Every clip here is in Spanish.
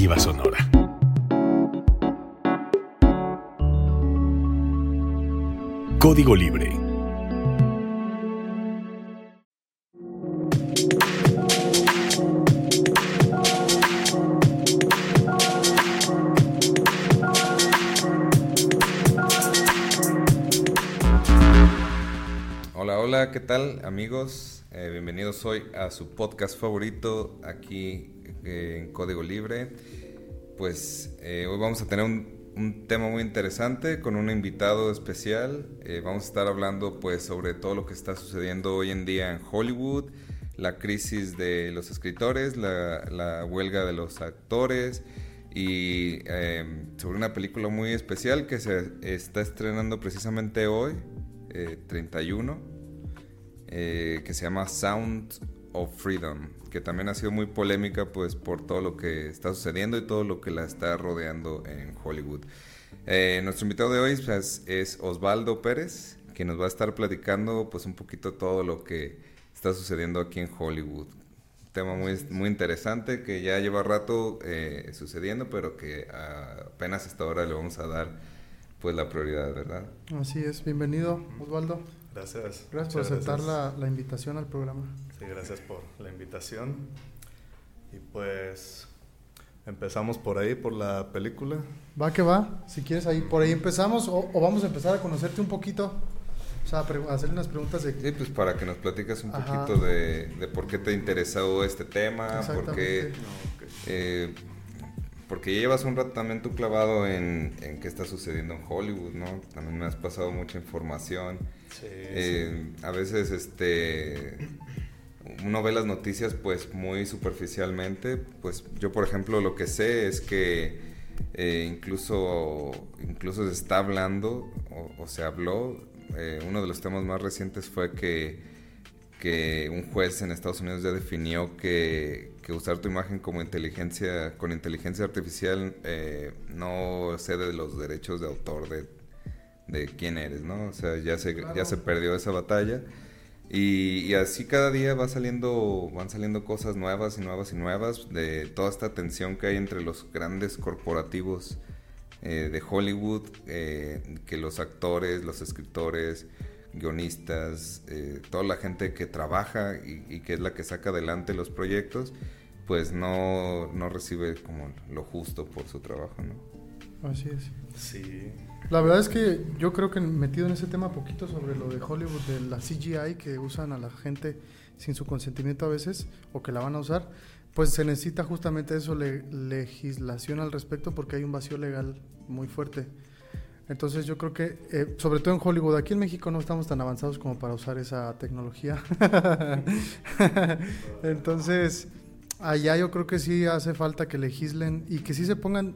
Sonora. Código Libre. Hola, hola, ¿qué tal amigos? Eh, bienvenidos hoy a su podcast favorito aquí en Código Libre. Pues eh, hoy vamos a tener un, un tema muy interesante con un invitado especial. Eh, vamos a estar hablando pues sobre todo lo que está sucediendo hoy en día en Hollywood, la crisis de los escritores, la, la huelga de los actores y eh, sobre una película muy especial que se está estrenando precisamente hoy, eh, 31, eh, que se llama Sound of Freedom, que también ha sido muy polémica pues por todo lo que está sucediendo y todo lo que la está rodeando en Hollywood. Eh, nuestro invitado de hoy pues, es Osvaldo Pérez, que nos va a estar platicando pues un poquito todo lo que está sucediendo aquí en Hollywood. Un tema muy, muy interesante que ya lleva rato eh, sucediendo, pero que ah, apenas hasta ahora le vamos a dar pues la prioridad, ¿verdad? Así es, bienvenido Osvaldo. Gracias. Gracias por aceptar gracias. la, la invitación al programa. Sí, gracias por la invitación. Y pues empezamos por ahí, por la película. Va que va, si quieres ahí, por ahí empezamos o, o vamos a empezar a conocerte un poquito, o sea, hacerle unas preguntas de... Sí, pues para que nos platiques un Ajá. poquito de, de por qué te ha interesado este tema, por qué, Exactamente. eh, porque llevas un rato también tú clavado en, en qué está sucediendo en Hollywood, ¿no? También me has pasado mucha información. Sí, Eh, A veces, este, uno ve las noticias, pues, muy superficialmente. Pues, yo, por ejemplo, lo que sé es que eh, incluso, incluso se está hablando, o, o se habló, eh, uno de los temas más recientes fue que, que un juez en Estados Unidos ya definió que, que usar tu imagen como inteligencia, con inteligencia artificial, eh, no cede los derechos de autor de, de quién eres, ¿no? O sea, ya se, ya se perdió esa batalla. Y, y así cada día va saliendo, van saliendo cosas nuevas y nuevas y nuevas de toda esta tensión que hay entre los grandes corporativos eh, de Hollywood, eh, que los actores, los escritores, guionistas, eh, toda la gente que trabaja y, y que es la que saca adelante los proyectos, pues no, no recibe como lo justo por su trabajo, ¿no? Así es. sí. La verdad es que yo creo que metido en ese tema poquito sobre lo de Hollywood, de la CGI que usan a la gente sin su consentimiento a veces, o que la van a usar, pues se necesita justamente eso, le- legislación al respecto, porque hay un vacío legal muy fuerte. Entonces yo creo que, eh, sobre todo en Hollywood, aquí en México no estamos tan avanzados como para usar esa tecnología. Entonces, allá yo creo que sí hace falta que legislen y que sí se pongan,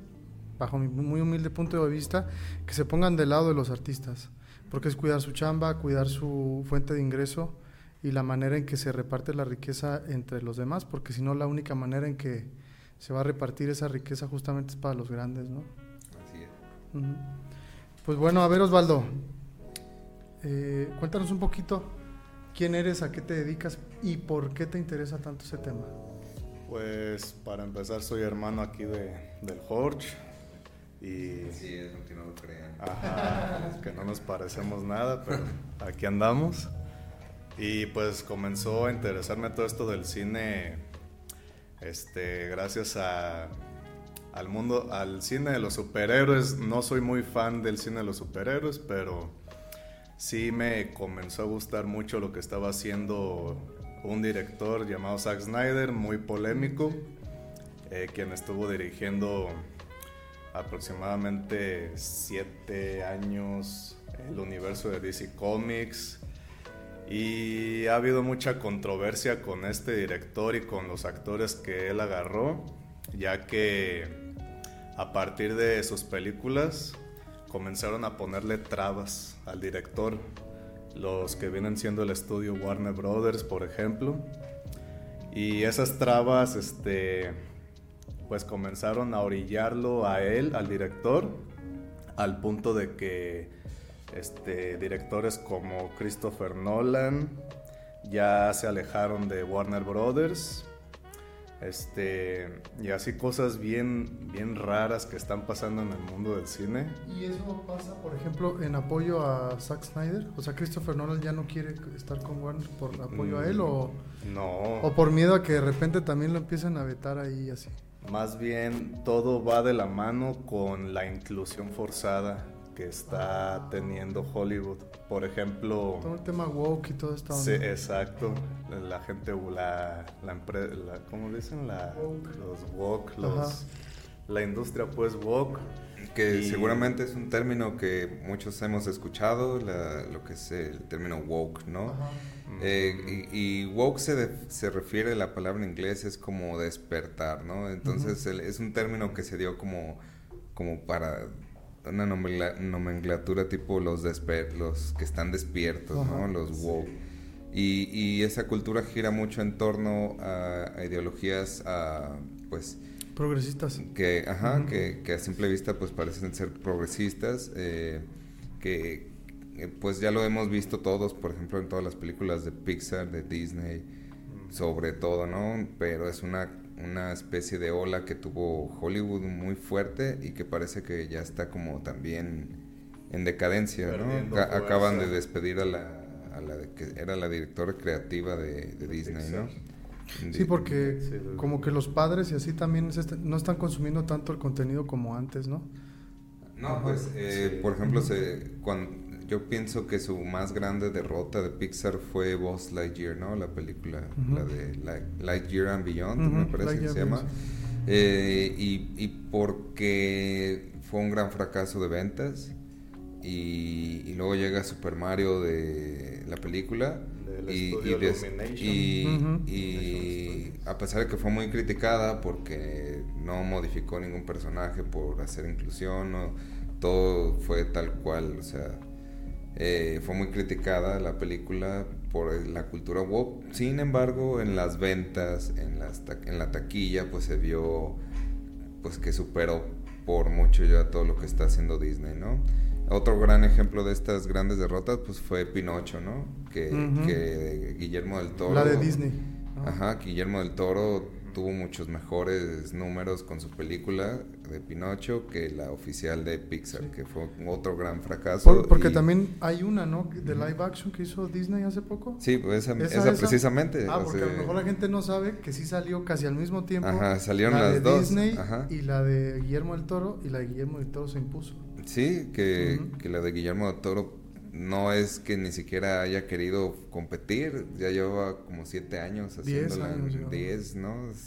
bajo mi muy humilde punto de vista, que se pongan del lado de los artistas, porque es cuidar su chamba, cuidar su fuente de ingreso y la manera en que se reparte la riqueza entre los demás, porque si no la única manera en que se va a repartir esa riqueza justamente es para los grandes, ¿no? Así es. Pues bueno, a ver Osvaldo, eh, cuéntanos un poquito quién eres, a qué te dedicas y por qué te interesa tanto ese tema. Pues para empezar soy hermano aquí de, del Jorge. Y Así es, aunque no lo crean. Ajá, que no nos parecemos nada, pero aquí andamos. Y pues comenzó a interesarme todo esto del cine, este, gracias a, al mundo, al cine de los superhéroes. No soy muy fan del cine de los superhéroes, pero sí me comenzó a gustar mucho lo que estaba haciendo un director llamado Zack Snyder, muy polémico, eh, quien estuvo dirigiendo aproximadamente siete años el universo de DC Comics. Y ha habido mucha controversia con este director y con los actores que él agarró, ya que a partir de sus películas comenzaron a ponerle trabas al director, los que vienen siendo el estudio Warner Brothers, por ejemplo, y esas trabas, este, pues comenzaron a orillarlo a él, al director, al punto de que este, directores como Christopher Nolan ya se alejaron de Warner Brothers. Este, y así cosas bien, bien raras que están pasando en el mundo del cine. ¿Y eso pasa, por ejemplo, en apoyo a Zack Snyder? O sea, Christopher Nolan ya no quiere estar con Warner por apoyo a él o, No. o por miedo a que de repente también lo empiecen a vetar ahí así. Más bien todo va de la mano con la inclusión forzada que está teniendo Hollywood. Por ejemplo, Todo el tema woke y toda esta onda. sí, exacto, la gente, la, la, empre- la- ¿cómo dicen? La, Woke. los woke, Ajá. los, la industria pues woke. Que Y- seguramente es un término que muchos hemos escuchado, la- lo que es el término woke, ¿no? Ajá. Eh, y, y woke se, de- se refiere, la palabra en inglés es como despertar, ¿no? Entonces el- es un término que se dio como, como para una nomencla- nomenclatura tipo los, desper- los que están despiertos, Ajá. ¿no? Los woke. Y, y esa cultura gira mucho en torno a, a ideologías, a, pues, Progresistas. que, ajá, Ujú. que, que a simple vista pues parecen ser progresistas, eh, que pues ya lo hemos visto todos, por ejemplo en todas las películas de Pixar, de Disney, sobre todo, ¿no? Pero es una, una especie de ola que tuvo Hollywood muy fuerte y que parece que ya está como también en decadencia, ¿no? Acaban de despedir a la, a la de que era la directora creativa de, de Disney, ¿no? Sí, porque como que los padres y así también se est- no están consumiendo tanto el contenido como antes, ¿no? No, pues, eh, por ejemplo, se, cuando, yo pienso que su más grande derrota de Pixar fue Buzz Lightyear, ¿no? La película, la de Light- Lightyear and Beyond, me parece que se llama. Eh, y, y porque fue un gran fracaso de ventas. Y, y luego llega Super Mario de la película. Y, y des- y- Ujú. y a pesar de que fue muy criticada porque no modificó ningún personaje por hacer inclusión, no, todo fue tal cual, o sea, eh, fue muy criticada la película por la cultura woke. Sin embargo, en las ventas, en, las en la taquilla, pues se vio pues que superó por mucho ya todo lo que está haciendo Disney, ¿no? Otro gran ejemplo de estas grandes derrotas pues fue Pinocho, ¿no? Que, Ujú. que Guillermo del Toro... La de Disney. ¿no? Ajá, Guillermo del Toro tuvo muchos mejores números con su película de Pinocho que la oficial de Pixar, que fue otro gran fracaso. Por- porque y- también hay una, ¿no? De live action que hizo Disney hace poco. Sí, pues esa, ¿Esa, esa esa? precisamente. Ah, porque a lo mejor la gente no sabe que sí salió casi al mismo tiempo. Ajá, salieron la las de dos, Disney ajá. y la de Guillermo del Toro y la de Guillermo del Toro se impuso. Sí, que, Ujú. que la de Guillermo del Toro no es que ni siquiera haya querido competir, ya lleva como siete años Diez haciéndola, años lleva. diez, ¿no? Es-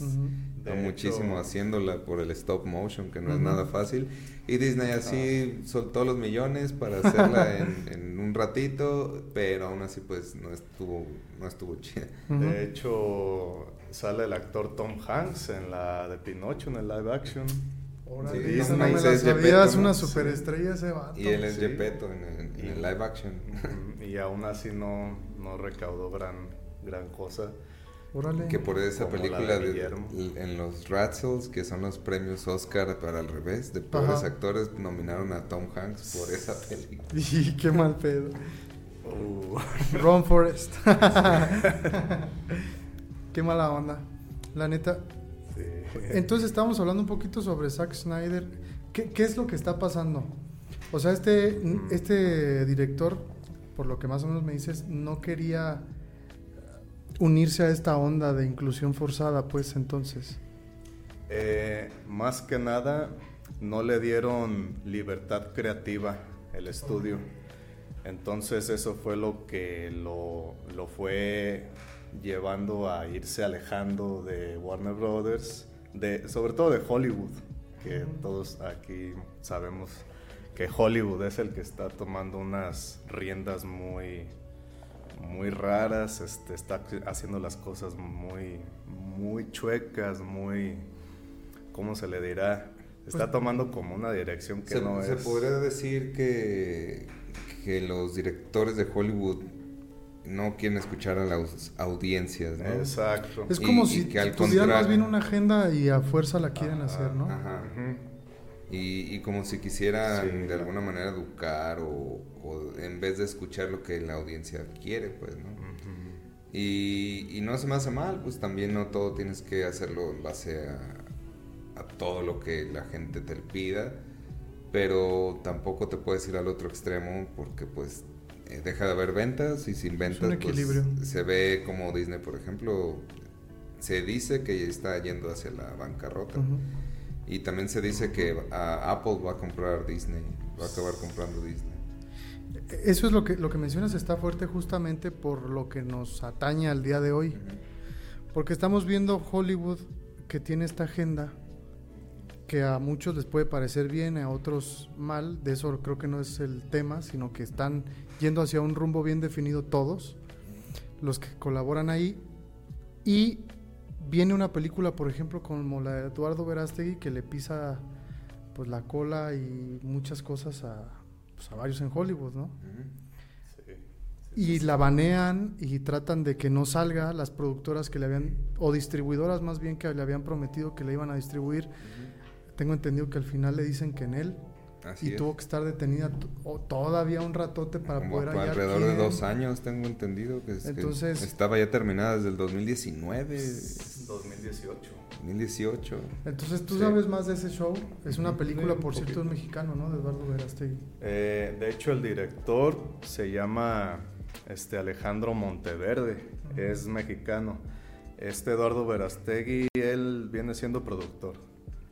muchísimo hecho- haciéndola por el stop motion, que no es nada fácil. Y Disney así soltó los millones para hacerla en, en un ratito, pero aún así pues no estuvo, no estuvo chida. De hecho, sale el actor Tom Hanks en la de Pinocho, en el live action. Órale, Sí, esa Tom no es Gepetto, es una Sí. superestrella ese vato. Y él es Sí. Gepetto en el, en el live action. Y aún así no, no recaudó gran, gran cosa. Órale. Que por esa Como la película de de- en los Razzles, que son los premios Oscar para al revés, de Ajá. actores, nominaron a Tom Hanks por esa película. Y qué mal pedo. Uh, Ron Forrest. qué mala onda. La neta. Entonces estábamos hablando un poquito sobre Zack Snyder. ¿Qué, qué es lo que está pasando? O sea, este, Mm. este director, por lo que más o menos me dices, no quería unirse a esta onda de inclusión forzada, pues entonces. Eh, más que nada, no le dieron libertad creativa el estudio. Entonces eso fue lo que lo, lo fue llevando a irse alejando de Warner Brothers, de, sobre todo de Hollywood, que todos aquí sabemos que Hollywood es el que está tomando unas riendas muy, muy raras, este, está haciendo las cosas muy, muy chuecas, muy, ¿cómo se le dirá? Está tomando como una dirección que Se, no se es. podría decir que, que los directores de Hollywood no quieren escuchar a las audiencias, ¿no? Exacto. Es como y si que al tuvieran más contrario- bien una agenda y a fuerza la quieren Ajá, hacer, ¿no? Ajá. Y, y como si quisieran Sí. de alguna manera educar o, o en vez de escuchar lo que la audiencia quiere, pues, ¿no? Ujú. Y, y no se me hace mal, pues también no todo tienes que hacerlo en base a, a todo lo que la gente te pida, pero tampoco te puedes ir al otro extremo porque pues eh, deja de haber ventas y sin ventas pues, se ve como Disney, por ejemplo, se dice que está yendo hacia la bancarrota. Y también se dice que a Apple va a comprar Disney, va a acabar comprando Disney. Eso es lo que, lo que mencionas, está fuerte justamente por lo que nos atañe al día de hoy. Porque estamos viendo Hollywood que tiene esta agenda que a muchos les puede parecer bien, a otros mal. De eso creo que no es el tema, sino que están yendo hacia un rumbo bien definido todos, los que colaboran ahí. Y viene una película, por ejemplo, como la de Eduardo Verástegui, que le pisa pues la cola y muchas cosas a, pues, a varios en Hollywood, ¿no? Sí. Y la banean y tratan de que no salga las productoras que le habían, o distribuidoras más bien que le habían prometido que le iban a distribuir. Tengo entendido que al final le dicen que en él Así y es. tuvo que estar detenida todavía un ratote para Como poder hallar alrededor de dos años, tengo entendido que, es- que Entonces- estaba ya terminada desde el 2019, 2018. 2018. Entonces tú Sí. sabes más de ese show. Es una película, Sí, por un cierto, es mexicano, ¿no? De Eduardo Verástegui. Eh, de hecho, el director se llama este, Alejandro Monteverde, es mexicano. Este Eduardo Verastegui, él viene siendo productor.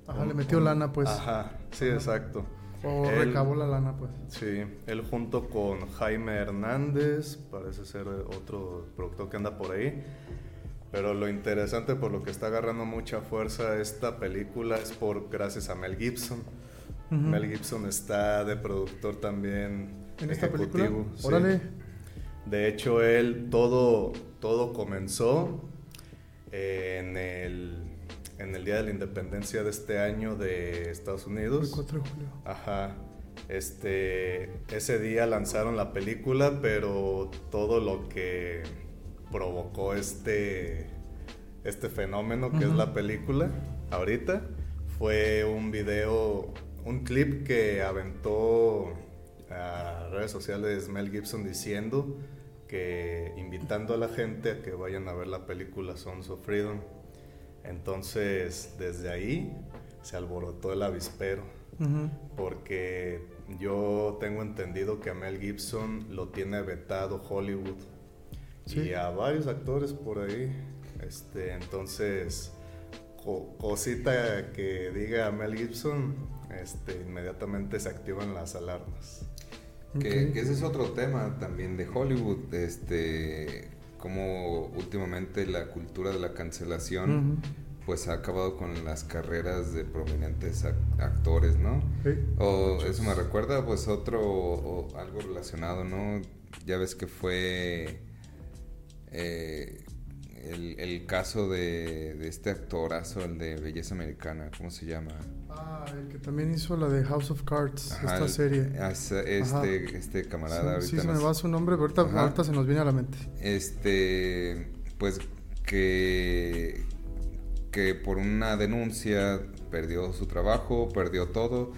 Ajá, Un- le metió un- lana, pues. Ajá, sí, exacto. O Él- recabó la lana, pues. Sí, él junto con Jaime Hernández, parece ser otro productor que anda por ahí. Pero lo interesante por lo que está agarrando mucha fuerza esta película es por gracias a Mel Gibson. Mel Gibson está de productor también ¿En esta película? ejecutivo, sí. Órale. De hecho, él todo, todo comenzó en el, en el Día de la Independencia de este año de Estados El Unidos. 4 de julio. Ajá. Este, ese día lanzaron la película, pero todo lo que provocó este, este fenómeno que es la película ahorita fue un video, un clip que aventó a redes sociales Mel Gibson diciendo que invitando a la gente a que vayan a ver la película Sons of Freedom. Entonces, desde ahí se alborotó el avispero porque yo tengo entendido que a Mel Gibson lo tiene vetado Hollywood Sí. y a varios actores por ahí. Este, entonces, co- cosita que diga Mel Gibson, este, inmediatamente se activan las alarmas. Que, que ese es otro tema también de Hollywood, este, como últimamente la cultura de la cancelación, pues ha acabado con las carreras de prominentes ac- actores, ¿no? Sí. O eso me recuerda, pues otro, o algo relacionado, ¿no? Ya ves que fue eh, el, el caso de, de este actorazo, el de Belleza Americana, ¿cómo se llama? Ah, el que también hizo la de House of Cards, Ajá, esta serie. Este, este camarada sí, sí, ahorita se no me va su nombre, pero ahorita, ahorita se nos viene a la mente. este pues que que por una denuncia perdió su trabajo perdió todo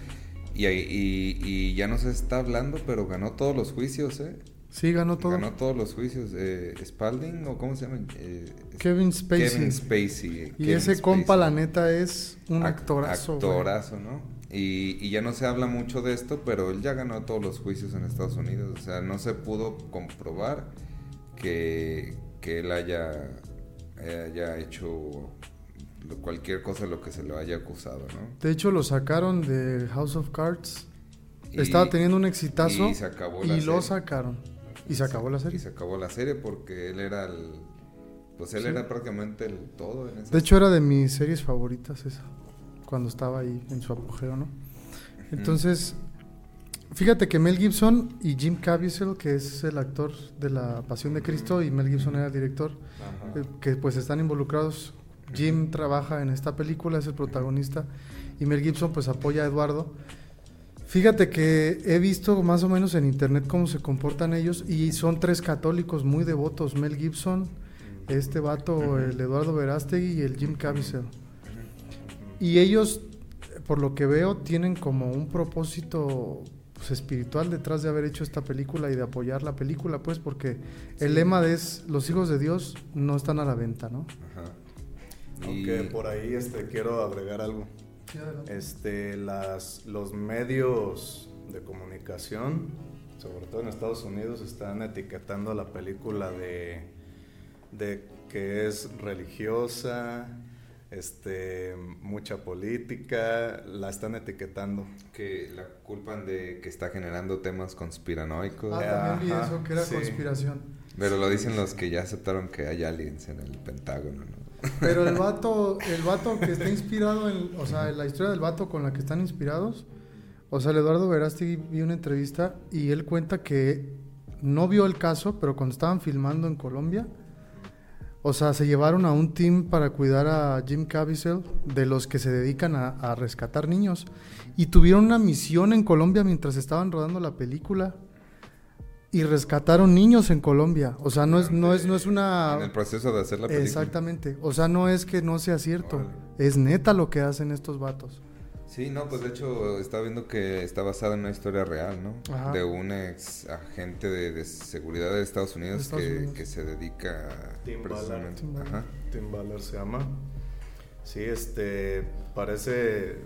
y, ahí- y, y ya no se está hablando pero ganó todos los juicios eh Sí, ganó todo. ganó todos los juicios eh, Spalding o cómo se llama Eh, Kevin Spacey. Kevin Spacey eh, y Kevin ese Spacey. compa, la neta, es un Ac- actorazo. Actorazo, ¿no? Y, y ya no se habla mucho de esto, pero él ya ganó todos los juicios en Estados Unidos. O sea, no se pudo comprobar que, que él haya, haya hecho cualquier cosa de lo que se lo haya acusado, ¿no? De hecho, lo sacaron de House of Cards. Y- Estaba teniendo un exitazo. y se acabó la y lo sacaron. Y se acabó la Y serie. se acabó la serie porque él era el... Pues él Sí. era prácticamente el todo en De hecho, era de mis series favoritas esa. Cuando estaba ahí en su apogeo, ¿no? Entonces, fíjate que Mel Gibson y Jim Caviezel, que es el actor de La Pasión de Cristo, y Mel Gibson era el director, eh, que pues están involucrados. Jim trabaja en esta película, es el protagonista, y Mel Gibson pues apoya a Eduardo. Fíjate que he visto más o menos en internet cómo se comportan ellos y son tres católicos muy devotos, Mel Gibson, este vato, el Eduardo Verástegui y el Jim Caviezel. Y ellos, por lo que veo, tienen como un propósito pues, espiritual detrás de haber hecho esta película y de apoyar la película, pues, porque el lema de es los hijos de Dios no están a la venta, ¿no? Ajá. Aunque Y- por ahí este, quiero agregar algo. Este, las, los medios de comunicación, sobre todo en Estados Unidos, están etiquetando a la película de, de que es religiosa, este, mucha política, la están etiquetando. que la culpan de que está generando temas conspiranoicos. Ah, también vi eso, que era sí. conspiración. Pero lo dicen los que ya aceptaron que hay aliens en el Pentágono, ¿no? Pero el vato, el vato que está inspirado en, o sea, la historia del vato con la que están inspirados, o sea, el Eduardo Verástegui vi una entrevista y él cuenta que no vio el caso, pero cuando estaban filmando en Colombia, o sea, se llevaron a un team para cuidar a Jim Caviezel de los que se dedican a, a rescatar niños. Y tuvieron una misión en Colombia mientras estaban rodando la película y rescataron niños en Colombia. O sea, no es no es no es una En el proceso de hacer la película. Exactamente. O sea, no es que no sea cierto. Órale. Es neta lo que hacen estos vatos. Sí, no, pues de hecho estaba viendo que está basada en una historia real, ¿no? Ajá. De un ex agente de, de seguridad de Estados Unidos, De Estados que, Unidos. que se dedica Tim precisamente. Ballard. Tim Ajá. Tim Ballard se llama. Sí, este parece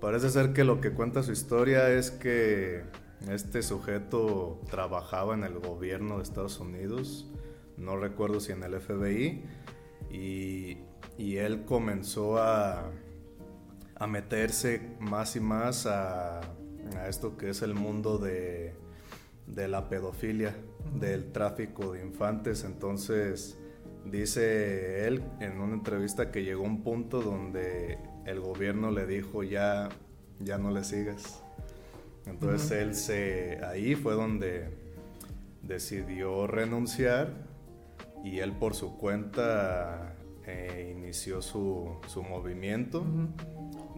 parece ser que lo que cuenta su historia es que este sujeto trabajaba en el gobierno de Estados Unidos, no recuerdo si en el FBI, y, él comenzó a, meterse más y más a, esto que es el mundo de, de la pedofilia, del tráfico de infantes. Entonces, dice él en una entrevista que llegó un punto donde el gobierno le dijo ya, ya no le sigas. Entonces él se, ahí fue donde decidió renunciar y él por su cuenta eh, inició su, su movimiento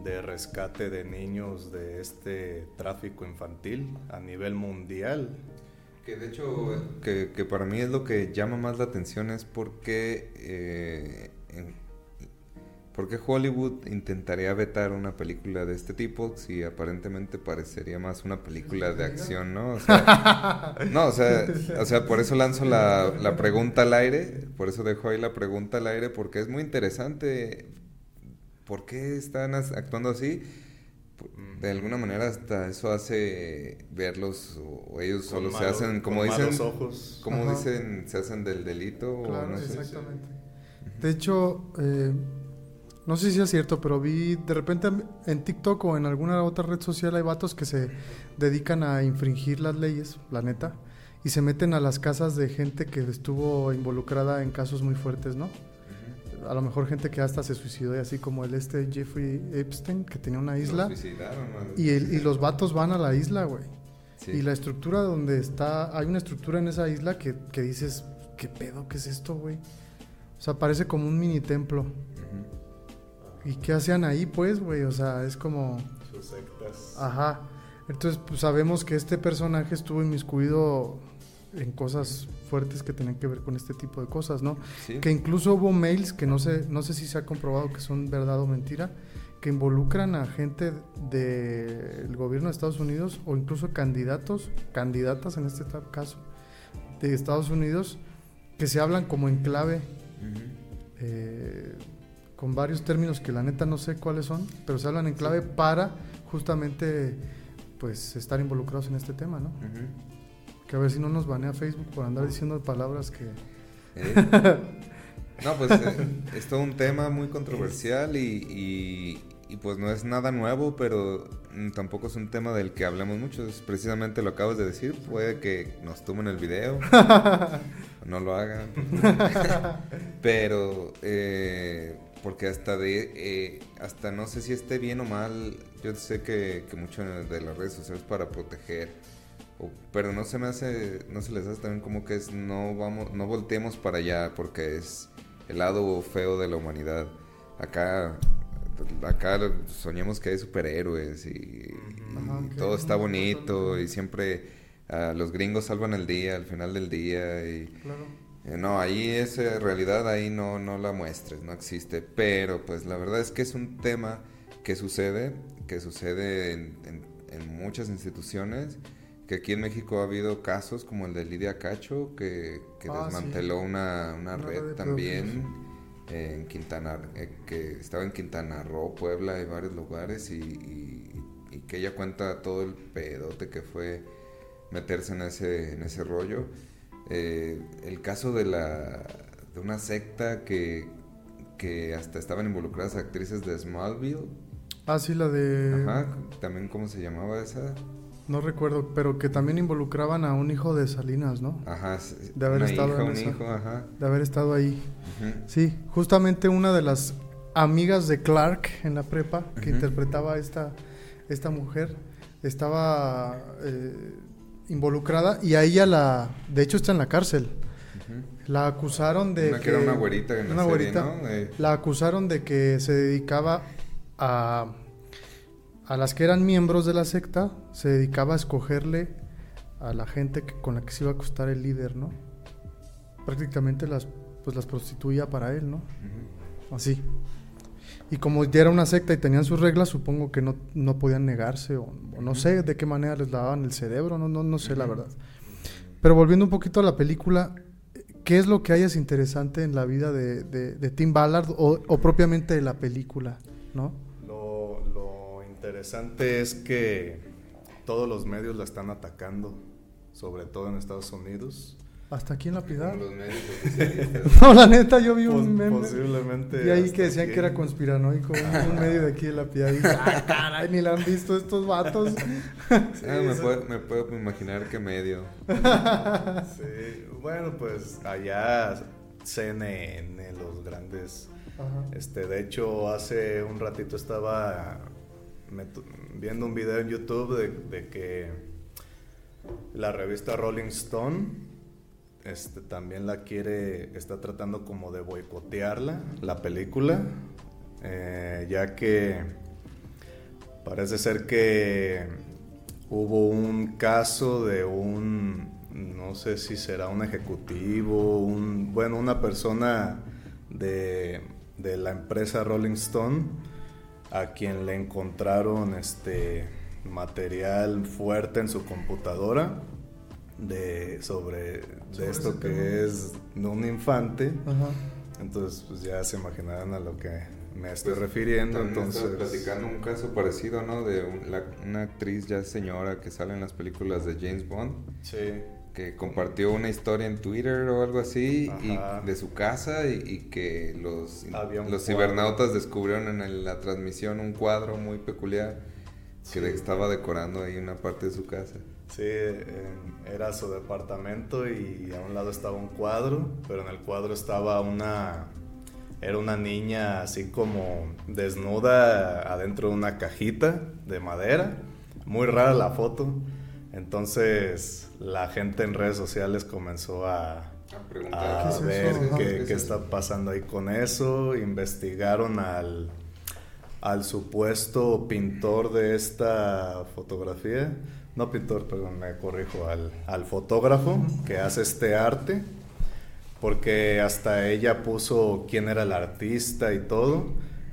de rescate de niños de este tráfico infantil a nivel mundial. Que de hecho, que, que para mí es lo que llama más la atención es porque, eh, en- ¿por qué Hollywood intentaría vetar una película de este tipo si aparentemente parecería más una película de acción, ¿no? O sea, no, o sea, o sea, por eso lanzo la, la pregunta al aire, por eso dejo ahí la pregunta al aire, porque es muy interesante. ¿Por qué están actuando así? De alguna manera hasta eso hace verlos o, ellos Con solo se hacen, como dicen, ojos. como Ajá. dicen, se hacen del delito o no sé. exactamente. De hecho, eh, no sé si es cierto, pero vi de repente en TikTok o en alguna otra red social hay vatos que se dedican a infringir las leyes, la neta, y se meten a las casas de gente que estuvo involucrada en casos muy fuertes, ¿no? A lo mejor gente que hasta se suicidó y así como el este Jeffrey Epstein, que tenía una isla. Y, el- y los vatos van a la isla, güey. Sí. Y la estructura donde está, hay una estructura en esa isla que, que dices, ¿qué pedo? ¿Qué es esto, güey? O sea, parece como un mini templo. ¿Y qué hacían ahí, pues, güey? O sea, es como, Sus sectas. ajá. Entonces, pues sabemos que este personaje estuvo inmiscuido en cosas fuertes que tenían que ver con este tipo de cosas, ¿no? Sí. Que incluso hubo mails que no sé, no sé si se ha comprobado que son verdad o mentira, que involucran a gente del gobierno de Estados Unidos o incluso candidatos, candidatas en este caso, de Estados Unidos, que se hablan como en clave, eh, con varios términos que la neta no sé cuáles son, pero se hablan en clave para justamente pues estar involucrados en este tema, ¿no? Ujú. Que a ver si no nos banea Facebook por andar diciendo palabras que... Eh, No, pues eh, es todo un tema muy controversial y, y- y, pues no es nada nuevo, pero tampoco es un tema del que hablamos mucho. Es precisamente lo acabas de decir. Puede que nos tomen el video, no lo hagan. pero, eh, porque hasta de, eh, hasta no sé si esté bien o mal, yo sé que, que mucho de las redes sociales para proteger o- pero no se me hace, no se les hace también como que es no vamos, no volteemos para allá porque es el lado feo de la humanidad. Acá, acá soñamos que hay superhéroes y, Ajá, y que todo es está bonito y siempre ah, los gringos salvan el día al final del día y Claro. Eh, no, ahí esa realidad ahí no, no la muestres, no existe. Pero pues la verdad es que es un tema que sucede, que sucede en, en- en muchas instituciones que aquí en México ha habido casos como el de Lidia Cacho, que, que Ah, desmanteló una, una Una red también eh, en Quintana, eh, que estaba en Quintana Roo, Puebla y varios lugares, y, y- y que ella cuenta todo el pedote que fue meterse en ese, en ese rollo. Eh, el caso de la de una secta que, que hasta estaban involucradas actrices de Smallville. Ah, sí, la de... Ajá, también cómo se llamaba esa. No recuerdo, pero que también involucraban a un hijo de Salinas, ¿no? Ajá, De haber una estado hija, en un esa. hijo, ajá. De haber estado ahí. Sí, justamente una de las amigas de Clark en la prepa que interpretaba a esta, esta mujer estaba eh, involucrada y a ella la, de hecho está en la cárcel. La acusaron de Una que era una güerita en la una serie, güerita. ¿no? Eh, La acusaron de que se dedicaba a a las que eran miembros de la secta, se dedicaba a escogerle a la gente que- con la que se iba a acostar el líder, ¿no? Prácticamente las pues las prostituía para él, ¿no? Así. Y como ya era una secta y tenían sus reglas, supongo que no, no podían negarse o, o no sé de qué manera les lavaban el cerebro, no, no, no sé la verdad. Pero volviendo un poquito a la película, ¿qué es lo que hayas interesante en la vida de, de- de Tim Ballard o, o propiamente de la película, no? Lo, lo interesante es que todos los medios la están atacando, sobre todo en Estados Unidos. Hasta aquí en la piedad. Los. No, la neta, yo vi un meme. posiblemente Y ahí que decían aquí. que era conspiranoico, un, medio de aquí de la piedad. Y dije, "Ah, caray, ni la han visto estos vatos. Ah, me, puedo, me puedo imaginar qué medio. Sí, bueno, pues allá CNN, los grandes Ajá. Este, de hecho, hace un ratito estaba viendo un video en YouTube de, de que la revista Rolling Stone este, también la quiere, está tratando como de boicotearla, la película, eh, ya que parece ser que hubo un caso de un, no sé si será un ejecutivo, un, bueno, una persona de, de la empresa Rolling Stone a quien le encontraron este material fuerte en su computadora de sobre, Sobre de esto que tema. es un infante Ajá. entonces pues ya se imaginarán a lo que me estoy Pues, refiriendo entonces platicando un caso parecido, ¿no? De un- la- una actriz ya señora que sale en las películas de James Bond, sí que compartió una historia en Twitter o algo así y de su casa y, y que los, los cibernautas descubrieron en el- la transmisión un cuadro muy peculiar que Sí. estaba decorando ahí una parte de su casa. Sí, era su departamento y a un lado estaba un cuadro, pero en el cuadro estaba una... Era una niña así como desnuda adentro de una cajita de madera. Muy rara la foto. Entonces la gente en redes sociales comenzó a, A a. ¿Qué ver qué, ¿Qué está pasando ahí con eso. Investigaron al, al supuesto pintor de esta fotografía. No pintor, perdón, me corrijo, al, al fotógrafo que hace este arte. Porque hasta ella puso quién era el artista y todo.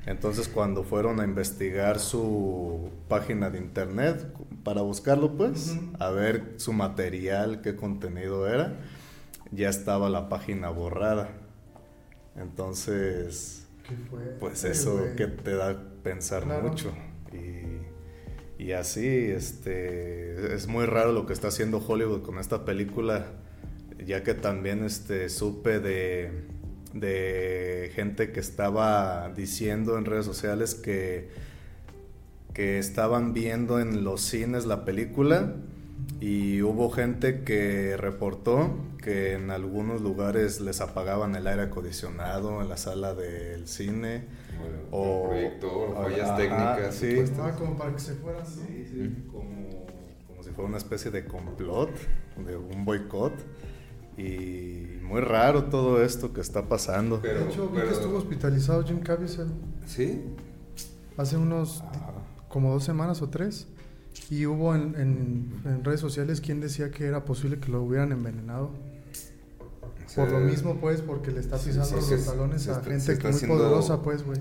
Entonces cuando fueron a investigar su página de internet para buscarlo pues, Ujú. a ver su material, qué contenido era, ya estaba la página borrada. Entonces, ¿Qué fue? pues eso que te da a pensar Claro. mucho. Y, y así, este, es muy raro lo que está haciendo Hollywood con esta película, ya que también este, supe de, de gente que estaba diciendo en redes sociales que, que estaban viendo en los cines la película y hubo gente que reportó que en algunos lugares les apagaban el aire acondicionado en la sala del cine. O O- proyector, fallas Ajá, técnicas. sí. Ah, como para que se fueran. ¿no? Sí, sí, como, como si fuera una especie de complot, de un boicot. Y muy raro todo esto que está pasando. Pero- de hecho, vi pero- que estuvo hospitalizado Jim Caviezel ¿Sí? hace unos Ajá. como dos semanas o tres. Y hubo en, en- en redes sociales quien decía que era posible que lo hubieran envenenado. Por lo mismo, pues, porque le está Sí, pisando sí, los talones a está- gente está muy poderosa, pues, güey.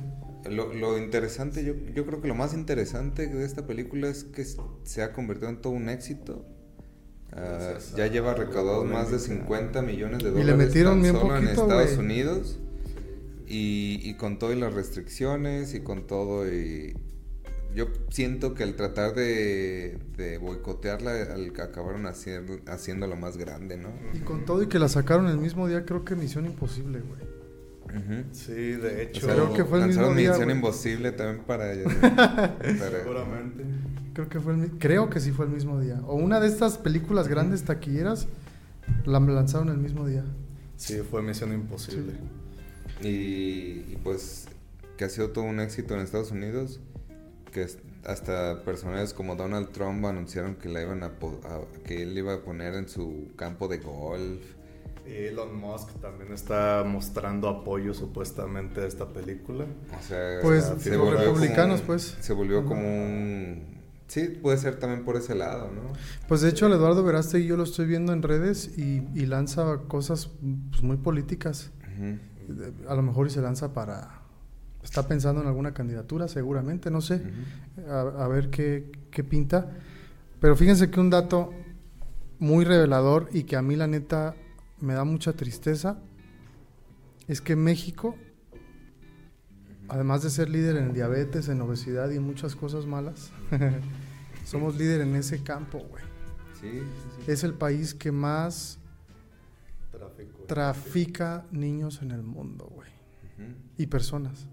Lo, lo interesante, yo, yo creo que lo más interesante de esta película es que se ha convertido en todo un éxito Ah, ya lleva recaudados más de 50 millones de Y le dólares metieron bien solo en Estados. Unidos. Y, y con todo y las restricciones y con todo y... Yo siento que al tratar de, de boicotearla, al- acabaron haciendo, haciéndolo más grande, ¿no? Y con todo y que la sacaron el mismo día, creo que Misión Imposible, güey. Sí, de O hecho. sea, Creo que fue el mismo lanzaron día, Misión. Imposible también para... para- Seguramente. Creo que fue el, creo que sí fue el mismo día. O una de estas películas grandes taquilleras la lanzaron el mismo día. Sí, fue Misión Imposible. Y, y, pues que ha sido todo un éxito en Estados Unidos, que hasta personajes como Donald Trump anunciaron que la iban a, que él iba a poner en su campo de golf. Y Elon Musk también está mostrando apoyo supuestamente a esta película. O sea, Pues, se los volvió republicanos, como- pues. se volvió como un sí, puede ser también por ese lado, ¿no? Pues de hecho, el Eduardo Veraste yo lo estoy viendo en redes y, y lanza cosas pues, muy políticas. A lo mejor y se lanza para... Está pensando en alguna candidatura, seguramente, no sé. a, a ver qué, qué pinta. Pero fíjense que un dato muy revelador y que a mí la neta me da mucha tristeza es que México, además de ser líder en diabetes, en obesidad y en muchas cosas malas, somos líder en ese campo, güey. Sí, sí, sí. Es el país que más Tráfico. trafica niños en el mundo, güey. Y personas.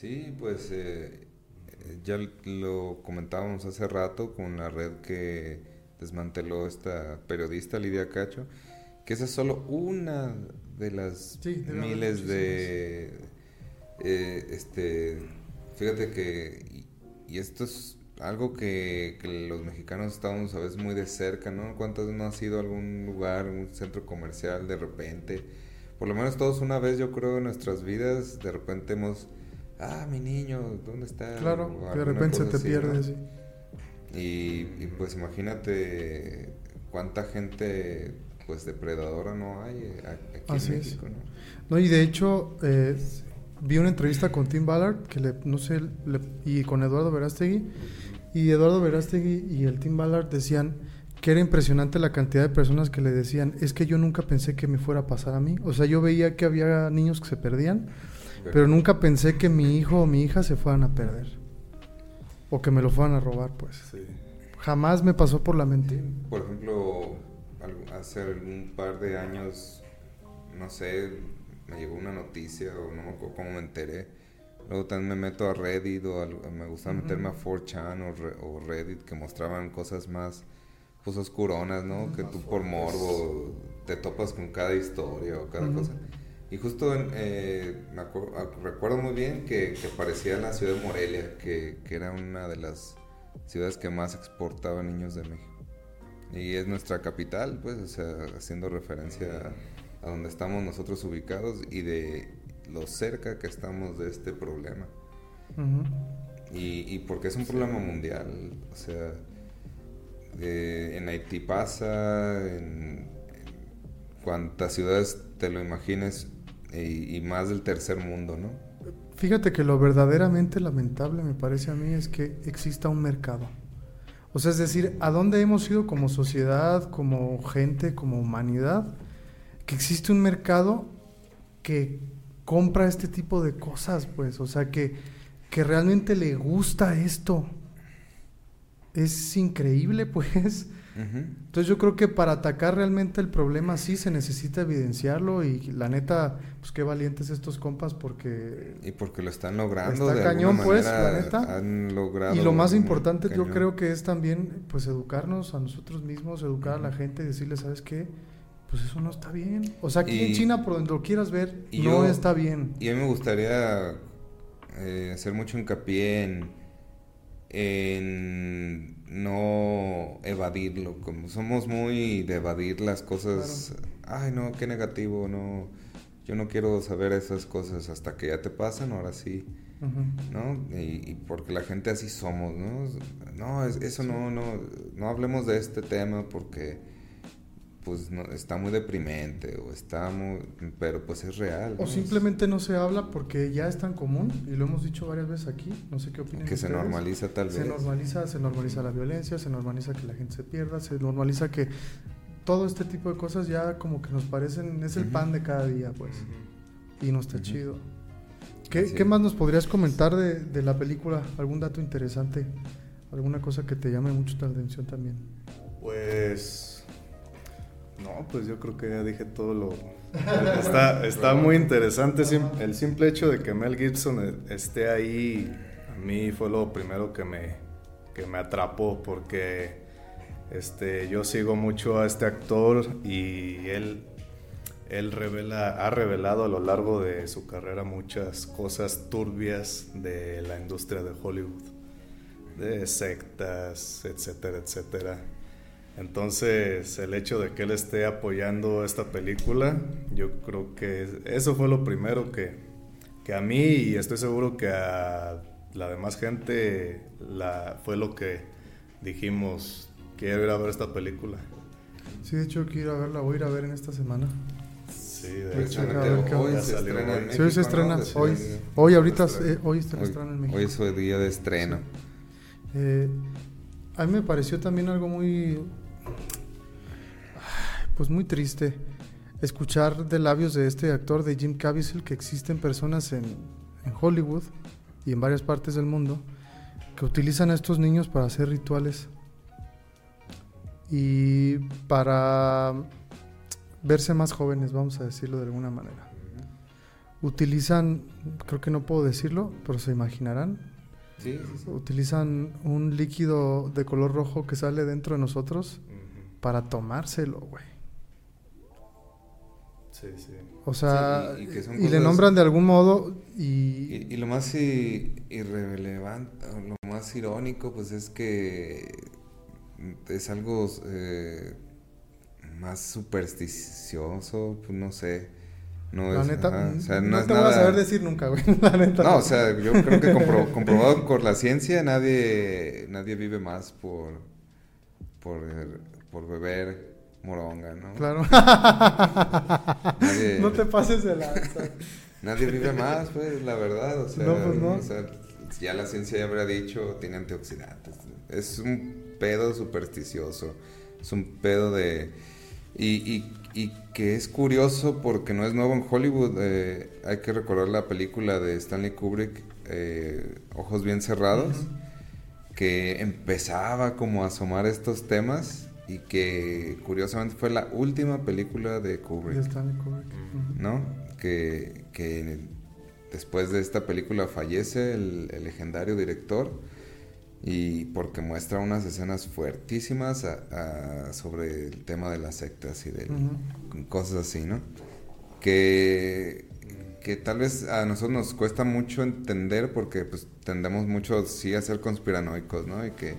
Sí, pues eh, ya lo comentábamos hace rato con la red que desmanteló esta periodista Lidia Cacho, que esa es solo una de las Sí, miles de... eh, este, fíjate que... Y, y esto es algo que, que los mexicanos estamos a veces muy de cerca, ¿no? ¿Cuántas veces no has ido a algún lugar, un centro comercial de repente? Por lo menos todos una vez, yo creo, en nuestras vidas, de repente hemos... Ah, mi niño, ¿dónde está? Claro, de repente se te así, pierde, ¿no? sí. Y, y, pues imagínate cuánta gente pues depredadora no hay eh, aquí Así en es. México, ¿no? No, y de hecho, eh, vi una entrevista con Tim Ballard, que le, no sé, le- y con Eduardo Verástegui, y Eduardo Verástegui y el Tim Ballard decían que era impresionante la cantidad de personas que le decían, es que yo nunca pensé que me fuera a pasar a mí. O sea, yo veía que había niños que se perdían, pero nunca pensé que mi hijo o mi hija se fueran a perder. O que me lo fueran a robar, pues. Sí. Jamás me pasó por la mente. Por ejemplo, hace un par de años, no sé, me llegó una noticia o no me acuerdo cómo me enteré. Luego también me meto a Reddit o al- me gustaba meterme a 4chan o, Re- o Reddit que mostraban cosas más pues oscuronas, ¿no? Que tú por morbo te topas con cada historia o cada Ujú. cosa. Y justo en, eh, me acuer- ah, recuerdo muy bien que, que parecía la ciudad de Morelia, que, que era una de las ciudades que más exportaba niños de México. Y es nuestra capital, pues, o sea, haciendo referencia a, a donde estamos nosotros ubicados y de lo cerca que estamos de este problema. Y, y porque es un problema mundial, o sea, eh, en Haití pasa, en, en cuantas ciudades te lo imagines, y, más del tercer mundo, ¿no? Fíjate que lo verdaderamente lamentable me parece a mí es que exista un mercado. O sea, es decir, ¿a dónde hemos ido como sociedad, como gente, como humanidad? Que existe un mercado que compra este tipo de cosas, pues. O sea, que, que realmente le gusta esto. Es increíble, pues. Entonces yo creo que para atacar realmente el problema sí se necesita evidenciarlo y la neta, pues qué valientes estos compas porque... Y porque lo están logrando. Está de cañón, pues, la neta. Han logrado. Y lo más importante yo creo que es también pues educarnos a nosotros mismos, educar a la gente y decirle, ¿sabes qué? Pues eso no está bien. O sea, aquí en China, por donde lo quieras ver, no yo- está bien. Y a mí me gustaría eh, hacer mucho hincapié en, en no evadirlo. Como somos muy de evadir las cosas. Ay, no, qué negativo, no. Yo no quiero saber esas cosas hasta que ya te pasan, ahora sí. ¿no? Y, y porque la gente así somos, ¿no? No, es- eso no, no, no hablemos de este tema porque pues no, está muy deprimente o está muy, pero pues es real. O ¿no? simplemente no se habla porque ya es tan común y lo hemos dicho varias veces aquí, no sé qué opinan que se ustedes. normaliza tal Se vez. normaliza, se normaliza la violencia, se normaliza que la gente se pierda, se normaliza que todo este tipo de cosas ya como que nos parecen, es el Ujú. pan de cada día, pues, y no está Ujú. chido. ¿Qué, qué más nos podrías comentar de, de la película? ¿Algún dato interesante? ¿Alguna cosa que te llame mucho la atención también? Pues. No, pues yo creo que ya dije todo lo. Está, está muy interesante el simple hecho de que Mel Gibson e- esté ahí. A mí fue lo primero que me, que me atrapó porque este, yo sigo mucho a este actor y él, él revela, ha revelado a lo largo de su carrera muchas cosas turbias de la industria de Hollywood de sectas, etcétera, etcétera. Entonces, el hecho de que él esté apoyando esta película, yo creo que eso fue lo primero que, que a mí y estoy seguro que a la demás gente la, fue lo que dijimos, quiero ir a ver esta película. Sí, de hecho quiero ir a verla, voy a ir a ver en esta semana. Sí, de hecho, a ver qué hoy se estrena en hoy. México. Sí, hoy se ¿no? estrena, De- hoy, hoy ahorita, estrena. eh, hoy Hoy, estreno en México. hoy es su día de estreno. Eh, a mí me pareció también algo muy, pues muy triste escuchar de labios de este actor de Jim Caviezel que existen personas en, en Hollywood y en varias partes del mundo que utilizan a estos niños para hacer rituales y para verse más jóvenes, vamos a decirlo de alguna manera. Utilizan, creo que no puedo decirlo, pero se imaginarán, Sí, sí, sí. utilizan un líquido de color rojo que sale dentro de nosotros. Para tomárselo, güey. Sí, sí. O sea, Sí, y- y y, que son le cosas- nombran de algún modo y... Y, y lo más irrelevante, o lo más irónico, pues es que es algo eh, más supersticioso, pues no sé. No la es, neta, ajá, o sea, no, es te voy a nada- saber decir nunca, güey. La neta. No, o sea, yo creo que compro- comprobado por la ciencia, nadie, nadie vive más por, por, por beber moronga, ¿no? Claro. Nadie, no te pases de lanza. Nadie vive más, pues, la verdad. O sea, No, pues, no. o sea, ya la ciencia ya habrá dicho, tiene antioxidantes. Es un pedo supersticioso. Es un pedo de... Y, y, y que es curioso porque no es nuevo en Hollywood. eh, hay que recordar la película de Stanley Kubrick, eh, Ojos Bien Cerrados, que empezaba como a asomar estos temas y que curiosamente fue la última película de Kubrick. De Stanley Kubrick. ¿no? Que, que después de esta película fallece el, el legendario director y porque muestra unas escenas fuertísimas a- a- sobre el tema de las sectas y de Ujú. cosas así, ¿no? Que, que tal vez a nosotros nos cuesta mucho entender porque pues tendemos mucho sí a ser conspiranoicos, ¿no? Y que,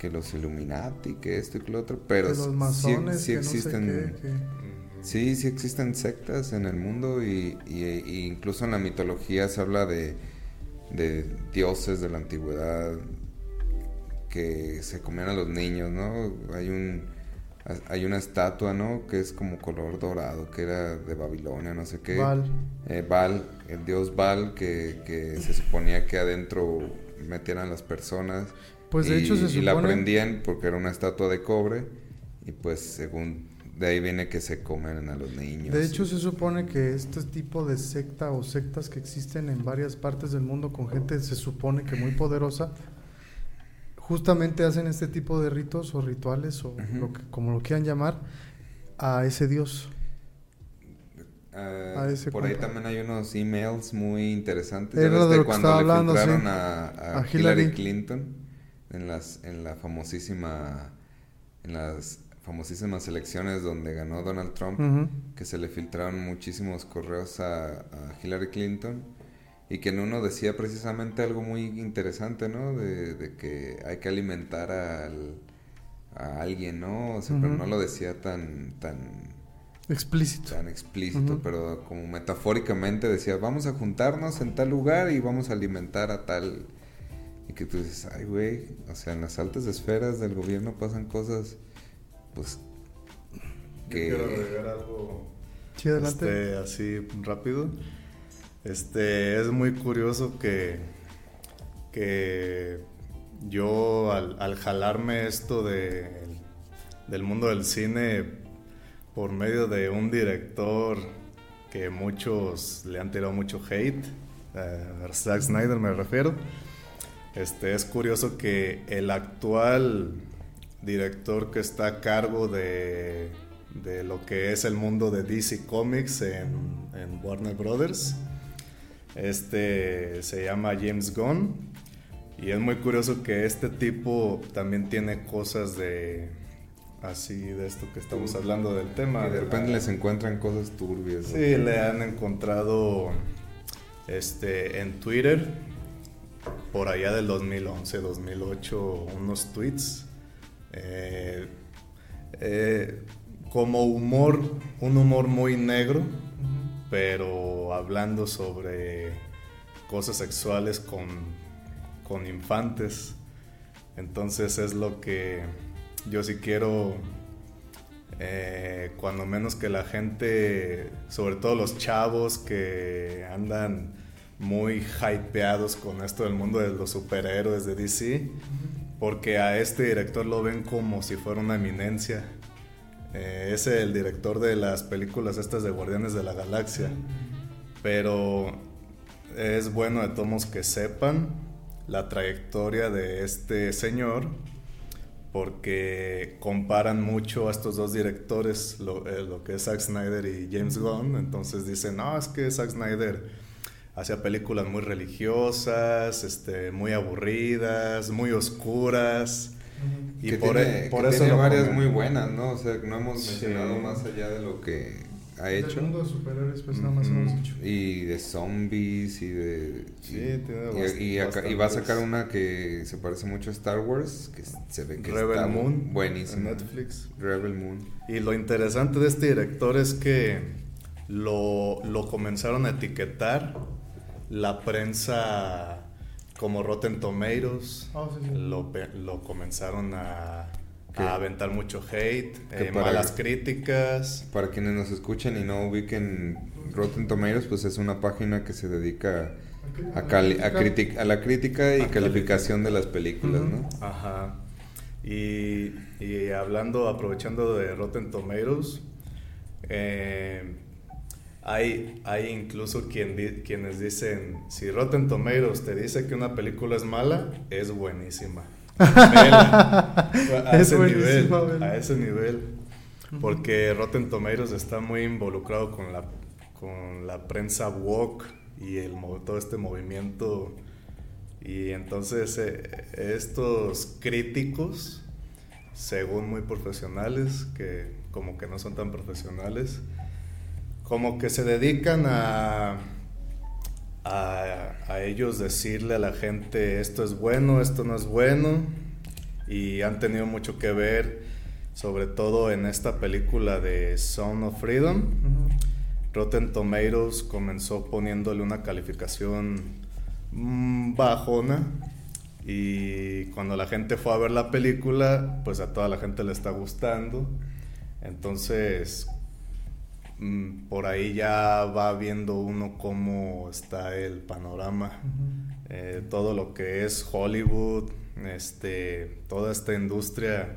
que los Illuminati, que esto y que lo otro, pero Que los sí- masones, sí que no sé existen... qué, que- Sí, sí existen sectas en el mundo y, y- y incluso en la mitología se habla de, de dioses de la antigüedad que se comían a los niños, ¿no? Hay un hay una estatua, ¿no? Que es como color dorado, que era de Babilonia, no sé qué. Baal. Eh, Baal, el dios Baal, que, que se suponía que adentro metieran las personas. Pues de y, hecho se y la supone- prendían porque era una estatua de cobre y pues según de ahí viene que se comen a los niños. De hecho, se supone que este tipo de secta o sectas que existen en varias partes del mundo con gente se supone que muy poderosa, justamente hacen este tipo de ritos o rituales o Ujú. lo que, como lo quieran llamar a ese dios. Ah, a ese por ahí compa. también hay unos emails muy interesantes. Era de que cuando le hablando, filtraron sí. a, a A Hillary. Hillary. Clinton en las en la famosísima en las famosísimas elecciones donde ganó Donald Trump. Que se le filtraron muchísimos correos a, a Hillary Clinton y que en uno decía precisamente algo muy interesante, ¿no? De, de que hay que alimentar al, a alguien, ¿no? O sea, pero no lo decía tan, tan, Explícito. tan explícito, pero como metafóricamente decía, vamos a juntarnos en tal lugar y vamos a alimentar a tal... Y que tú dices, ay, güey, o sea, en las altas esferas del gobierno pasan cosas, pues, que... quiero agregar algo Sí, adelante. este, así rápido. Este, es muy curioso que, que yo al, al jalarme esto de, del mundo del cine por medio de un director que muchos le han tirado mucho hate, eh, Zack Snyder me refiero, este, es curioso que el actual director que está a cargo de, de lo que es el mundo de DC Comics en, en Warner Brothers, este se llama James Gunn y es muy curioso que este tipo también tiene cosas de así de esto que estamos hablando del tema. Y de la- repente les encuentran cosas turbias. ¿no? Sí, le han encontrado este, en Twitter, por allá del 2011, 2008, unos tweets. eh, eh, como humor, un humor muy negro, pero hablando sobre cosas sexuales con, con infantes. Entonces es lo que yo sí quiero eh, cuando menos que la gente, sobre todo los chavos que andan muy hypeados con esto del mundo de los superhéroes de DC, porque a este director lo ven como si fuera una eminencia. Eh, es el director de las películas estas de Guardianes de la Galaxia, pero es bueno de todos que sepan la trayectoria de este señor porque comparan mucho a estos dos directores, lo, eh, lo que es Zack Snyder y James Gunn. Entonces dicen, no, es que Zack Snyder hacía películas muy religiosas, este, muy aburridas, muy oscuras. Y que por, tiene, e- por que eso tiene varias muy buenas, ¿no? O sea, no hemos Sí. mencionado más allá de lo que ha Del hecho. mundo de superhéroes, pues nada más Ujú. hemos dicho. Y de zombies y de... Sí, y- tiene y, y acá- y va a sacar una que se parece mucho a Star Wars, que se ve que Rebel está Moon buenísima. en Netflix. Rebel Moon. Y lo interesante de este director es que lo, lo comenzaron a etiquetar la prensa como Rotten Tomatoes. Ah, sí, sí. Lo, pe- lo comenzaron a, a aventar mucho hate, eh, para- malas críticas. Para quienes nos escuchen y no ubiquen Rotten Tomatoes, pues es una página que se dedica a, cali- a, a la crítica y A calificación de las películas, Ujú. ¿no? Ajá. Y, y hablando, aprovechando de Rotten Tomatoes, eh, hay, hay incluso quien di- quienes dicen, si Rotten Tomatoes te dice que una película es mala, es buenísima. A, Es ese nivel, a ese nivel. Porque Rotten Tomatoes está muy involucrado con la, con la prensa woke y el, todo este movimiento. Y entonces eh, estos críticos, según muy profesionales, que como que no son tan profesionales, como que se dedican a, a, a ellos decirle a la gente esto es bueno, esto no es bueno, y han tenido mucho que ver, sobre todo en esta película de Sound of Freedom. Rotten Tomatoes comenzó poniéndole una calificación mm, bajona y cuando la gente fue a ver la película, pues a toda la gente le está gustando. Entonces, por ahí ya va viendo uno cómo está el panorama. Eh, todo lo que es Hollywood, este, toda esta industria,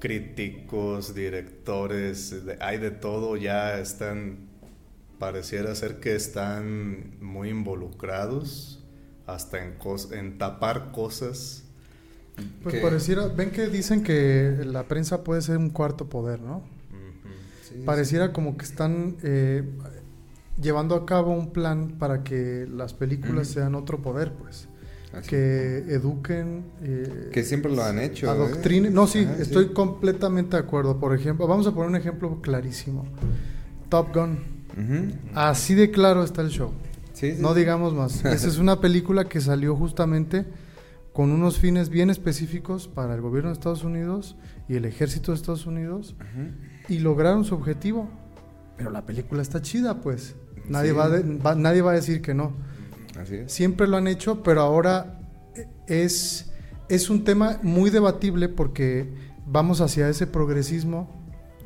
críticos, directores, de- hay de todo, ya están, pareciera ser que están muy involucrados hasta en, tapar cosas. Pues Que- pareciera, ven que dicen que la prensa puede ser un cuarto poder, ¿no? Sí, Pareciera como que están eh, llevando a cabo un plan para que las películas sean otro poder, pues. Así. Que eduquen. eh, Que siempre lo han hecho. ¿eh? Adoctrinen. No, sí, Ajá, estoy completamente de acuerdo. Por ejemplo, vamos a poner un ejemplo clarísimo. Top Gun. Así de claro está el show. Sí, sí, No sí. digamos más. Esa es una película que salió justamente con unos fines bien específicos para el gobierno de Estados Unidos y el ejército de Estados Unidos Ujú. Y lograron su objetivo. Pero la película está chida, pues. Nadie, Sí. va, a de- va- nadie va a decir que no. Así es. Siempre lo han hecho, pero ahora es, es un tema muy debatible porque vamos hacia ese progresismo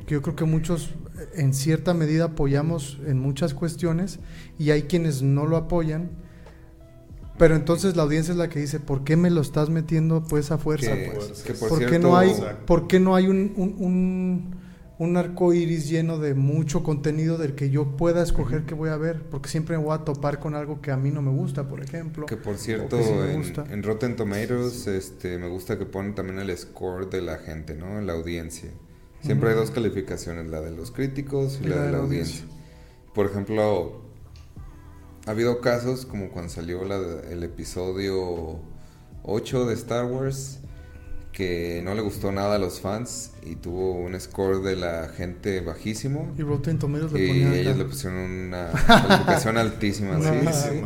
que yo creo que muchos eh, en cierta medida apoyamos en muchas cuestiones y hay quienes no lo apoyan. Pero entonces la audiencia es la que dice, ¿por qué me lo estás metiendo pues a fuerza? Que- pues? que por ¿Por, qué no hay, por qué no hay un, un, un, un arco iris lleno de mucho contenido del que yo pueda escoger qué voy a ver? Porque siempre me voy a topar con algo que a mí no me gusta, por ejemplo. Que por cierto, que sí en, gusta. en Rotten Tomatoes, este, me gusta que ponen también el score de la gente, ¿no? La audiencia. Siempre hay dos calificaciones, la de los críticos y, la, de la audiencia. Por ejemplo, ha habido casos como cuando salió la- el episodio 8 de Star Wars, que no le gustó nada a los fans y tuvo un score de la gente bajísimo. Y Rotten Tomatoes le Y acá. ellos le pusieron una calificación altísima. sí.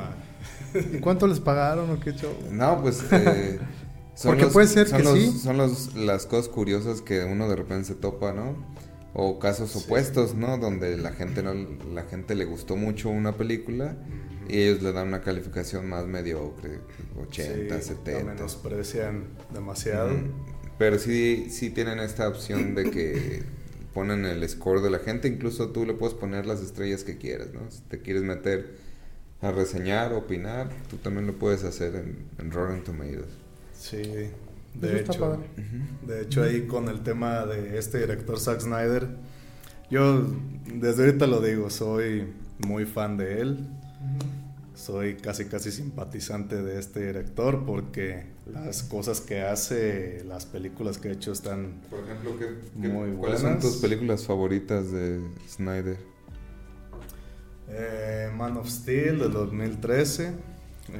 ¿Y cuánto les pagaron o qué show? No, pues. eh, son Porque los- puede ser son que los- sí. Son los, las cosas curiosas que uno de repente se topa, ¿no? O casos opuestos, ¿no? Donde la gente no, la gente le gustó mucho una película y ellos le dan una calificación más mediocre, 80, Sí, 70. Lo menosprecian demasiado. Pero sí, sí tienen esta opción de que ponen el score de la gente, incluso tú le puedes poner las estrellas que quieras, ¿no? Si te quieres meter a reseñar, opinar, tú también lo puedes hacer en, en Rotten Tomatoes. Sí, Eso de está hecho. padre. De hecho, ahí con el tema de este director Zack Snyder, yo desde ahorita lo digo, soy muy fan de él. Soy casi casi simpatizante de este director porque las cosas que hace, las películas que ha hecho están Por ejemplo, ¿qué, qué- Muy ¿cuáles son buenas. tus películas favoritas de Snyder? eh, Man of Steel del 2013,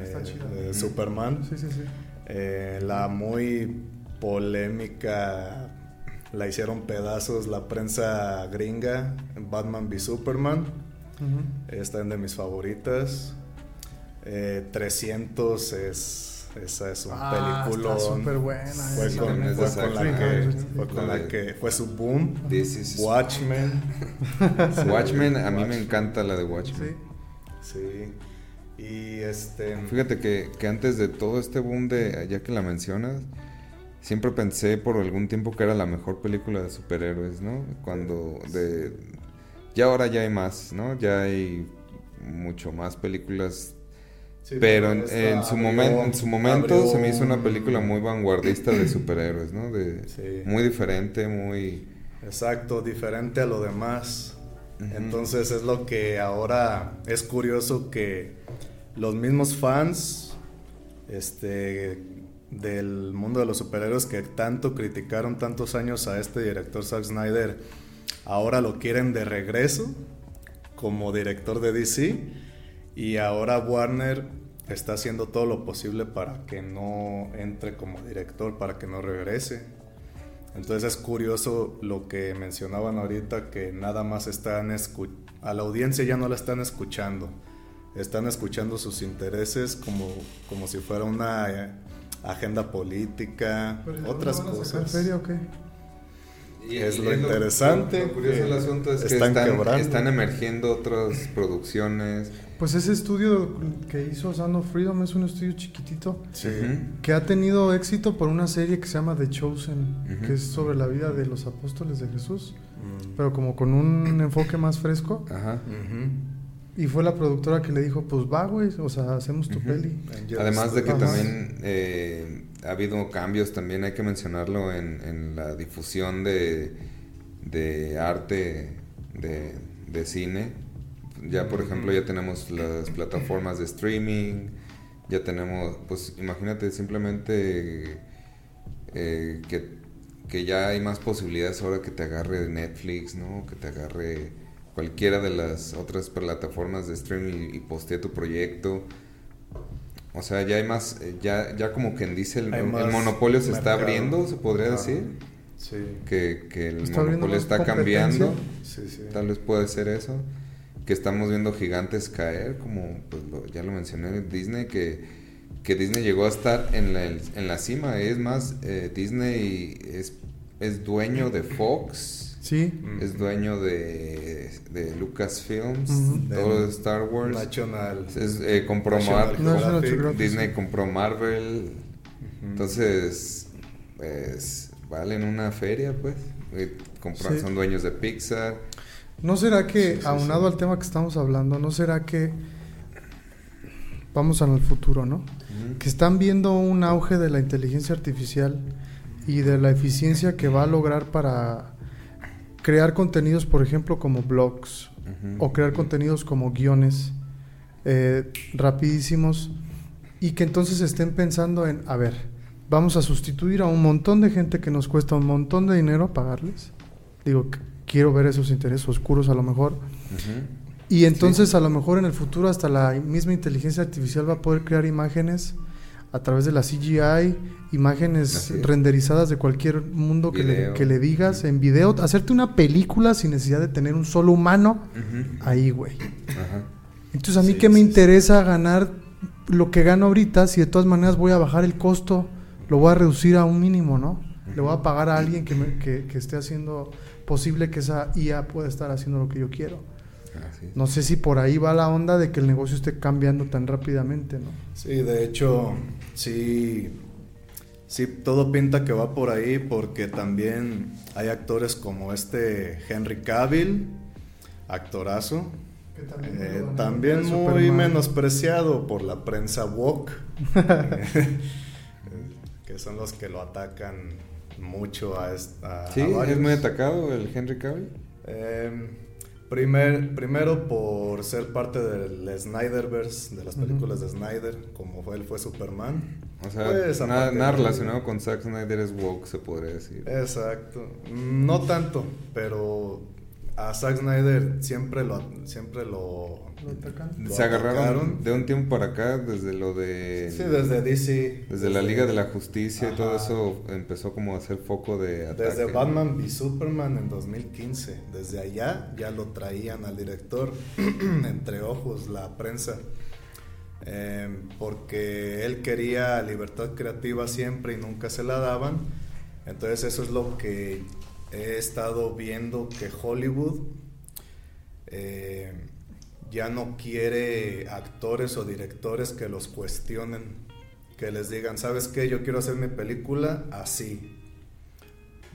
Está eh, chida. de. Superman, Sí, sí, sí. eh, la muy polémica, la hicieron pedazos la prensa gringa, Batman v Superman. Ujú. Esta es de mis favoritas. Eh, 300 es. Esa es un Ah, película. está súper buena. Fue, esa con, fue la que, fue con la la de- que fue su boom. This is Watchmen. Watchmen, a mí me encanta la de Watchmen. Sí. Sí. Y este. Fíjate que, que antes de todo este boom de, ya que la mencionas, siempre pensé por algún tiempo que era la mejor película de superhéroes, ¿no? Cuando de... Ya ahora ya hay más, ¿no? Ya hay mucho más películas, sí, pero en, su, abrió- en su momento abrió se me hizo una un- película muy vanguardista de superhéroes, ¿no? De, Sí. Muy diferente, muy... Exacto, diferente a lo demás. Entonces es lo que ahora es curioso que los mismos fans este, del mundo de los superhéroes que tanto criticaron tantos años a este director Zack Snyder, ahora lo quieren de regreso como director de DC y ahora Warner está haciendo todo lo posible para que no entre como director, para que no regrese. Entonces es curioso lo que mencionaban ahorita, que nada más están a la audiencia ya no la están escuchando, están escuchando sus intereses como, como si fuera una eh, agenda política, otras ¿no van a cosas. feria o qué? Y- Es y lo interesante, Lo, curioso del asunto es que están quebrando. están emergiendo otras producciones. Pues ese estudio que hizo Sound of Freedom es un estudio chiquitito Sí. Que ha tenido éxito por una serie que se llama The Chosen, que es sobre la vida de los apóstoles de Jesús, Mm. pero como con un enfoque más fresco. Ajá. Ujú. Y fue la productora que le dijo, pues va, güey, o sea, hacemos tu peli. Además de que Ajá. también eh, ha habido cambios, también hay que mencionarlo en, en la difusión de, de arte de, de cine. Ya, por ejemplo, ya tenemos las plataformas de streaming, ya tenemos, pues imagínate simplemente eh, que, que ya hay más posibilidades ahora que te agarre Netflix, ¿no? Que te agarre cualquiera de las otras plataformas de streaming y, y postee tu proyecto. O sea, ya hay más, eh, ya, ya como quien dice, el, monopolio se está abriendo, se podría Ajá. decir. Sí, Que, que el Está monopolio está cambiando. sí, sí. Tal vez puede ser eso. Que estamos viendo gigantes caer, como pues, lo- ya lo mencioné, Disney, que, que Disney llegó a estar en la, en la cima. Es más, eh, Disney es, es dueño de Fox, Sí, Mm. es dueño de, de Lucasfilms, Ujú. todo de Star Wars. National. Es, eh, compró National Mar- No, es Geographic. Geographic. Disney compró Marvel. Entonces, pues, valen una feria, pues. eh, compran, son dueños de Pixar. ¿No será que, aunado al tema que estamos hablando, no será que vamos al futuro, ¿no? Que están viendo un auge de la inteligencia artificial y de la eficiencia que va a lograr para crear contenidos, por ejemplo, como blogs o crear contenidos como guiones eh, rapidísimos y que entonces estén pensando en, a ver, vamos a sustituir a un montón de gente que nos cuesta un montón de dinero pagarles. Digo, quiero ver esos intereses oscuros a lo mejor. Y entonces a lo mejor en el futuro hasta la misma inteligencia artificial va a poder crear imágenes a través de la CGI, imágenes renderizadas de cualquier mundo que le, que le, digas en video, hacerte una película sin necesidad de tener un solo humano ahí, güey. Entonces a mí que me interesa ganar lo que gano ahorita si de todas maneras voy a bajar el costo, lo voy a reducir a un mínimo, ¿no? Le voy a pagar a alguien que, me, que, que esté haciendo posible que esa IA pueda estar haciendo lo que yo quiero. No sé si por ahí va la onda de que el negocio esté cambiando tan rápidamente, ¿no? Sí, de hecho, sí, sí, todo pinta que va por ahí porque también hay actores como este Henry Cavill, actorazo, también, eh, muy menospreciado por la prensa woke, que son los que lo atacan mucho a esta... Sí, es muy atacado el Henry Cavill. Eh, Primer, primero por ser parte del Snyderverse, de las películas de Snyder, como fue, él fue Superman. O sea, pues, nada, relacionado con Zack Snyder es woke, se podría decir. Exacto. No tanto, pero a Zack Snyder siempre lo siempre lo, se agarraron de un tiempo para acá desde lo de sí desde DC desde, la Liga de la Justicia y todo eso empezó como a ser foco de ataque. desde Batman v Superman en 2015 desde allá ya lo traían al director entre ojos la prensa. Em, porque él quería libertad creativa siempre y nunca se la daban. Entonces eso es lo que he estado viendo que Hollywood eh, ya no quiere actores o directores que los cuestionen, que les digan, ¿sabes qué? Yo quiero hacer mi película así.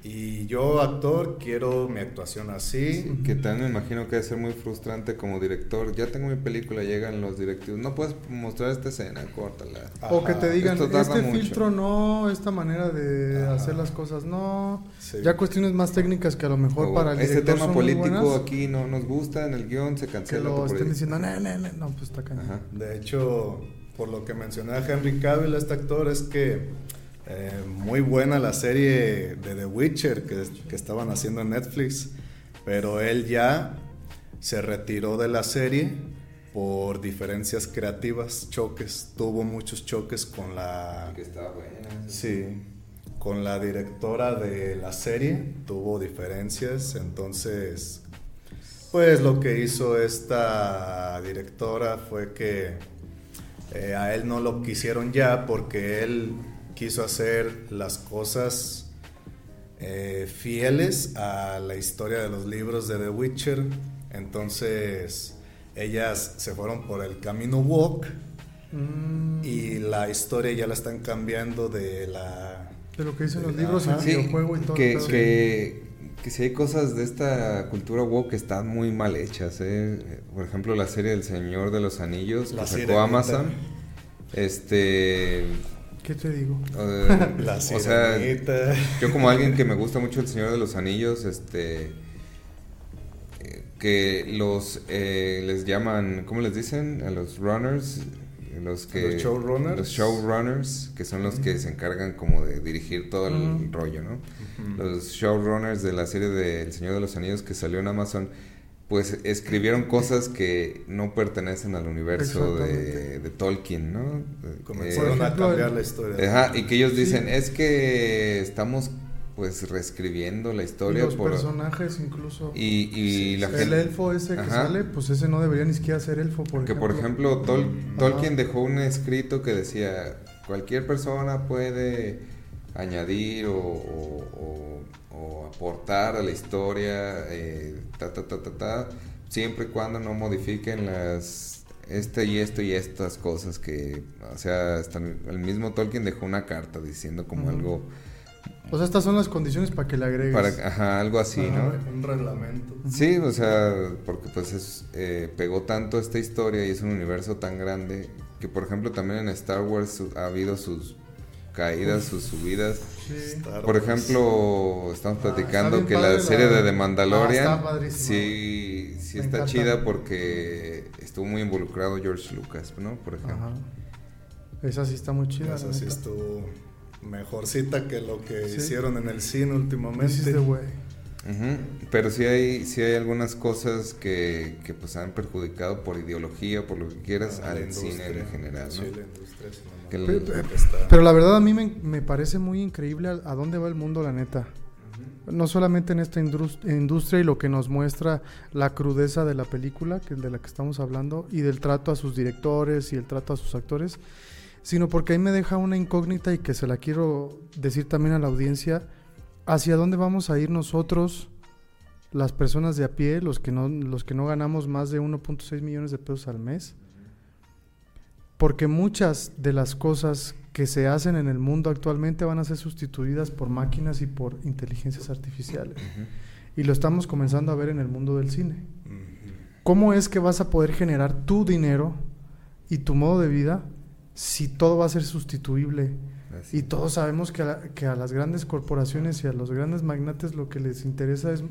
Y yo, actor, quiero mi actuación así. que también me imagino que debe ser muy frustrante como director. Ya tengo mi película, llegan los directivos. No puedes mostrar esta escena, córtala. O que te digan, este filtro no, esta manera de hacer las cosas no. Ya cuestiones más técnicas que a lo mejor para el Ese tema político aquí no nos gusta, en el guion se cancela. Que lo estén diciendo, no, no, no, no, pues está cañón. De hecho, por lo que mencioné a Henry Cavill, este actor, es que eh, muy buena la serie de The Witcher que, que, estaban haciendo en Netflix, pero él ya se retiró de la serie por diferencias creativas, choques, tuvo muchos choques con la... Que estaba buena. Sí, con la directora de la serie, tuvo diferencias, entonces, pues lo que hizo esta directora fue que eh, a él no lo quisieron ya porque él quiso hacer las cosas eh, fieles a la historia de los libros de The Witcher. Entonces ellas se fueron por el camino walk mm. y la historia ya la están cambiando de la... De lo que dicen los libros, el videojuego y todo. Que, que, que, si hay cosas de esta cultura woke que están muy mal hechas. ¿eh? Por ejemplo, la serie del Señor de los Anillos que sacó Amazon. Este ¿Qué te digo? la o sea, yo como alguien que me gusta mucho El Señor de los Anillos, este que los eh, les llaman, ¿cómo les dicen? A los runners, los que los showrunners, los showrunners, que son los que se encargan como de dirigir todo el rollo, ¿no? Los showrunners de la serie de El Señor de los Anillos que salió en Amazon pues escribieron cosas que no pertenecen al universo de, Tolkien, ¿no? Comenzaron a cambiar la historia. Ajá, y que ellos dicen, es que estamos pues reescribiendo la historia. los personajes incluso. Y, y la El elfo ese que sale, pues ese no debería ni siquiera ser elfo. Por que por ejemplo, Tolkien dejó un escrito que decía, cualquier persona puede añadir o o aportar a la historia, eh, ta, ta, ta, ta, ta, siempre y cuando no modifiquen las este y esto y estas cosas que, o sea, hasta el mismo Tolkien dejó una carta diciendo como algo O sea, estas son las condiciones para que le agregues. Para, ajá, algo así, ¿no? Un reglamento. Sí, o sea, porque pues es, eh, pegó tanto esta historia y es un universo tan grande que, por ejemplo, también en Star Wars ha habido sus caídas, sus subidas. Sí. Por ejemplo, estamos Ah, platicando que la serie la- de The Mandalorian Ah, está padrísima. sí, sí Me está encanta. chida porque estuvo muy involucrado George Lucas, ¿no? Por ejemplo. Ajá. Esa sí está muy chida. Esa sí estuvo mejorcita que lo que Sí. hicieron en el cine últimamente. This is the Ujú, Pero sí hay, sí hay algunas cosas que, que pues han perjudicado por ideología, por lo que quieras, Ah, al cine en general, Pero la verdad a mí me, me parece muy increíble a, a dónde va el mundo, la neta. No solamente en esta industria y lo que nos muestra la crudeza de la película, que es de la que estamos hablando, y del trato a sus directores y el trato a sus actores, sino porque ahí me deja una incógnita y que se la quiero decir también a la audiencia, hacia dónde vamos a ir nosotros, las personas de a pie, los que no, los que no ganamos más de 1.6 millones de pesos al mes. Porque muchas de las cosas que se hacen en el mundo actualmente van a ser sustituidas por máquinas y por inteligencias artificiales. Y lo estamos comenzando a ver en el mundo del cine. ¿Cómo es que vas a poder generar tu dinero y tu modo de vida si todo va a ser sustituible? Así. Y todos sabemos que a, que a las grandes corporaciones y a los grandes magnates lo que les interesa es,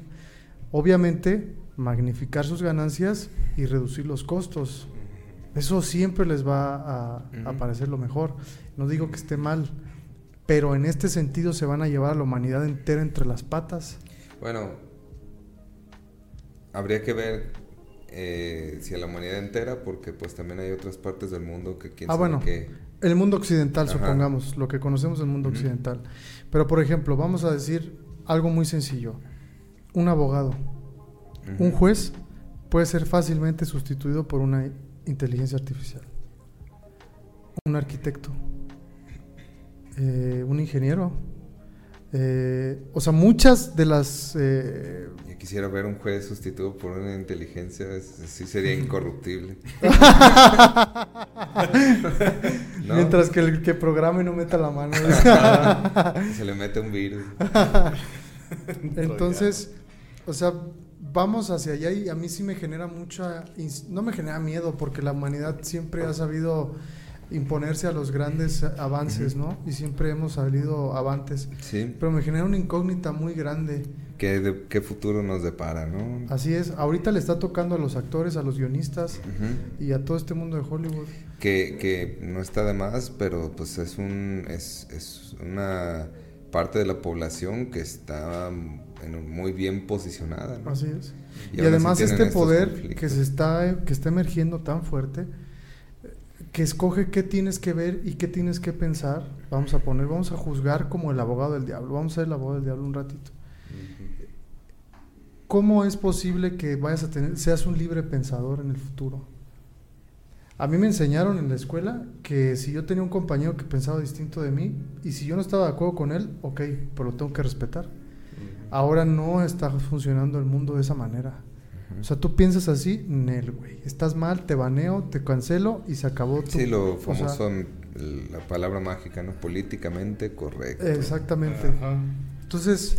obviamente, magnificar sus ganancias y reducir los costos. Eso siempre les va a, parecer lo mejor. No digo que esté mal, pero en este sentido se van a llevar a la humanidad entera entre las patas. Bueno, habría que ver eh, si a la humanidad entera, porque pues también hay otras partes del mundo que quién Ah, sabe bueno. qué- El mundo occidental, Ajá. supongamos, lo que conocemos del mundo occidental. Pero, por ejemplo, vamos a decir algo muy sencillo. Un abogado, un juez, puede ser fácilmente sustituido por una inteligencia artificial. Un arquitecto, eh, un ingeniero. eh, o sea, muchas de las... eh, Quisiera ver un juez sustituido por una inteligencia, sí sería incorruptible. ¿No? Mientras que el que programe no meta la mano. Se le mete un virus. Entonces, o sea, vamos hacia allá y a mí sí me genera mucha, no me genera miedo porque la humanidad siempre ha sabido imponerse a los grandes avances, ¿no? Y siempre hemos salido avantes, Sí. pero me genera una incógnita muy grande. ¿Qué, de- qué futuro nos depara, no? Así es, ahorita le está tocando a los actores, a los guionistas Ujú. y a todo este mundo de Hollywood. que, que no está de más, pero pues es un es, es una parte de la población que está en muy bien posicionada. ¿no? Así es. Y Y, además este poder conflictos. que se está que está emergiendo tan fuerte que escoge qué tienes que ver y qué tienes que pensar. Vamos a poner, vamos a juzgar como el abogado del diablo. Vamos a ser el abogado del diablo un ratito. ¿Cómo es posible que vayas a tener seas un libre pensador en el futuro? A mí me enseñaron en la escuela que si yo tenía un compañero que pensaba distinto de mí y si yo no estaba de acuerdo con él, ok, pero lo tengo que respetar. Ahora no está funcionando el mundo de esa manera. O sea, tú piensas así, Nel, güey. Estás mal, te baneo, te cancelo y se acabó tu. Sí, lo o sea, famoso, el- la palabra mágica, ¿no? Políticamente correcto. exactamente. Ajá. Entonces,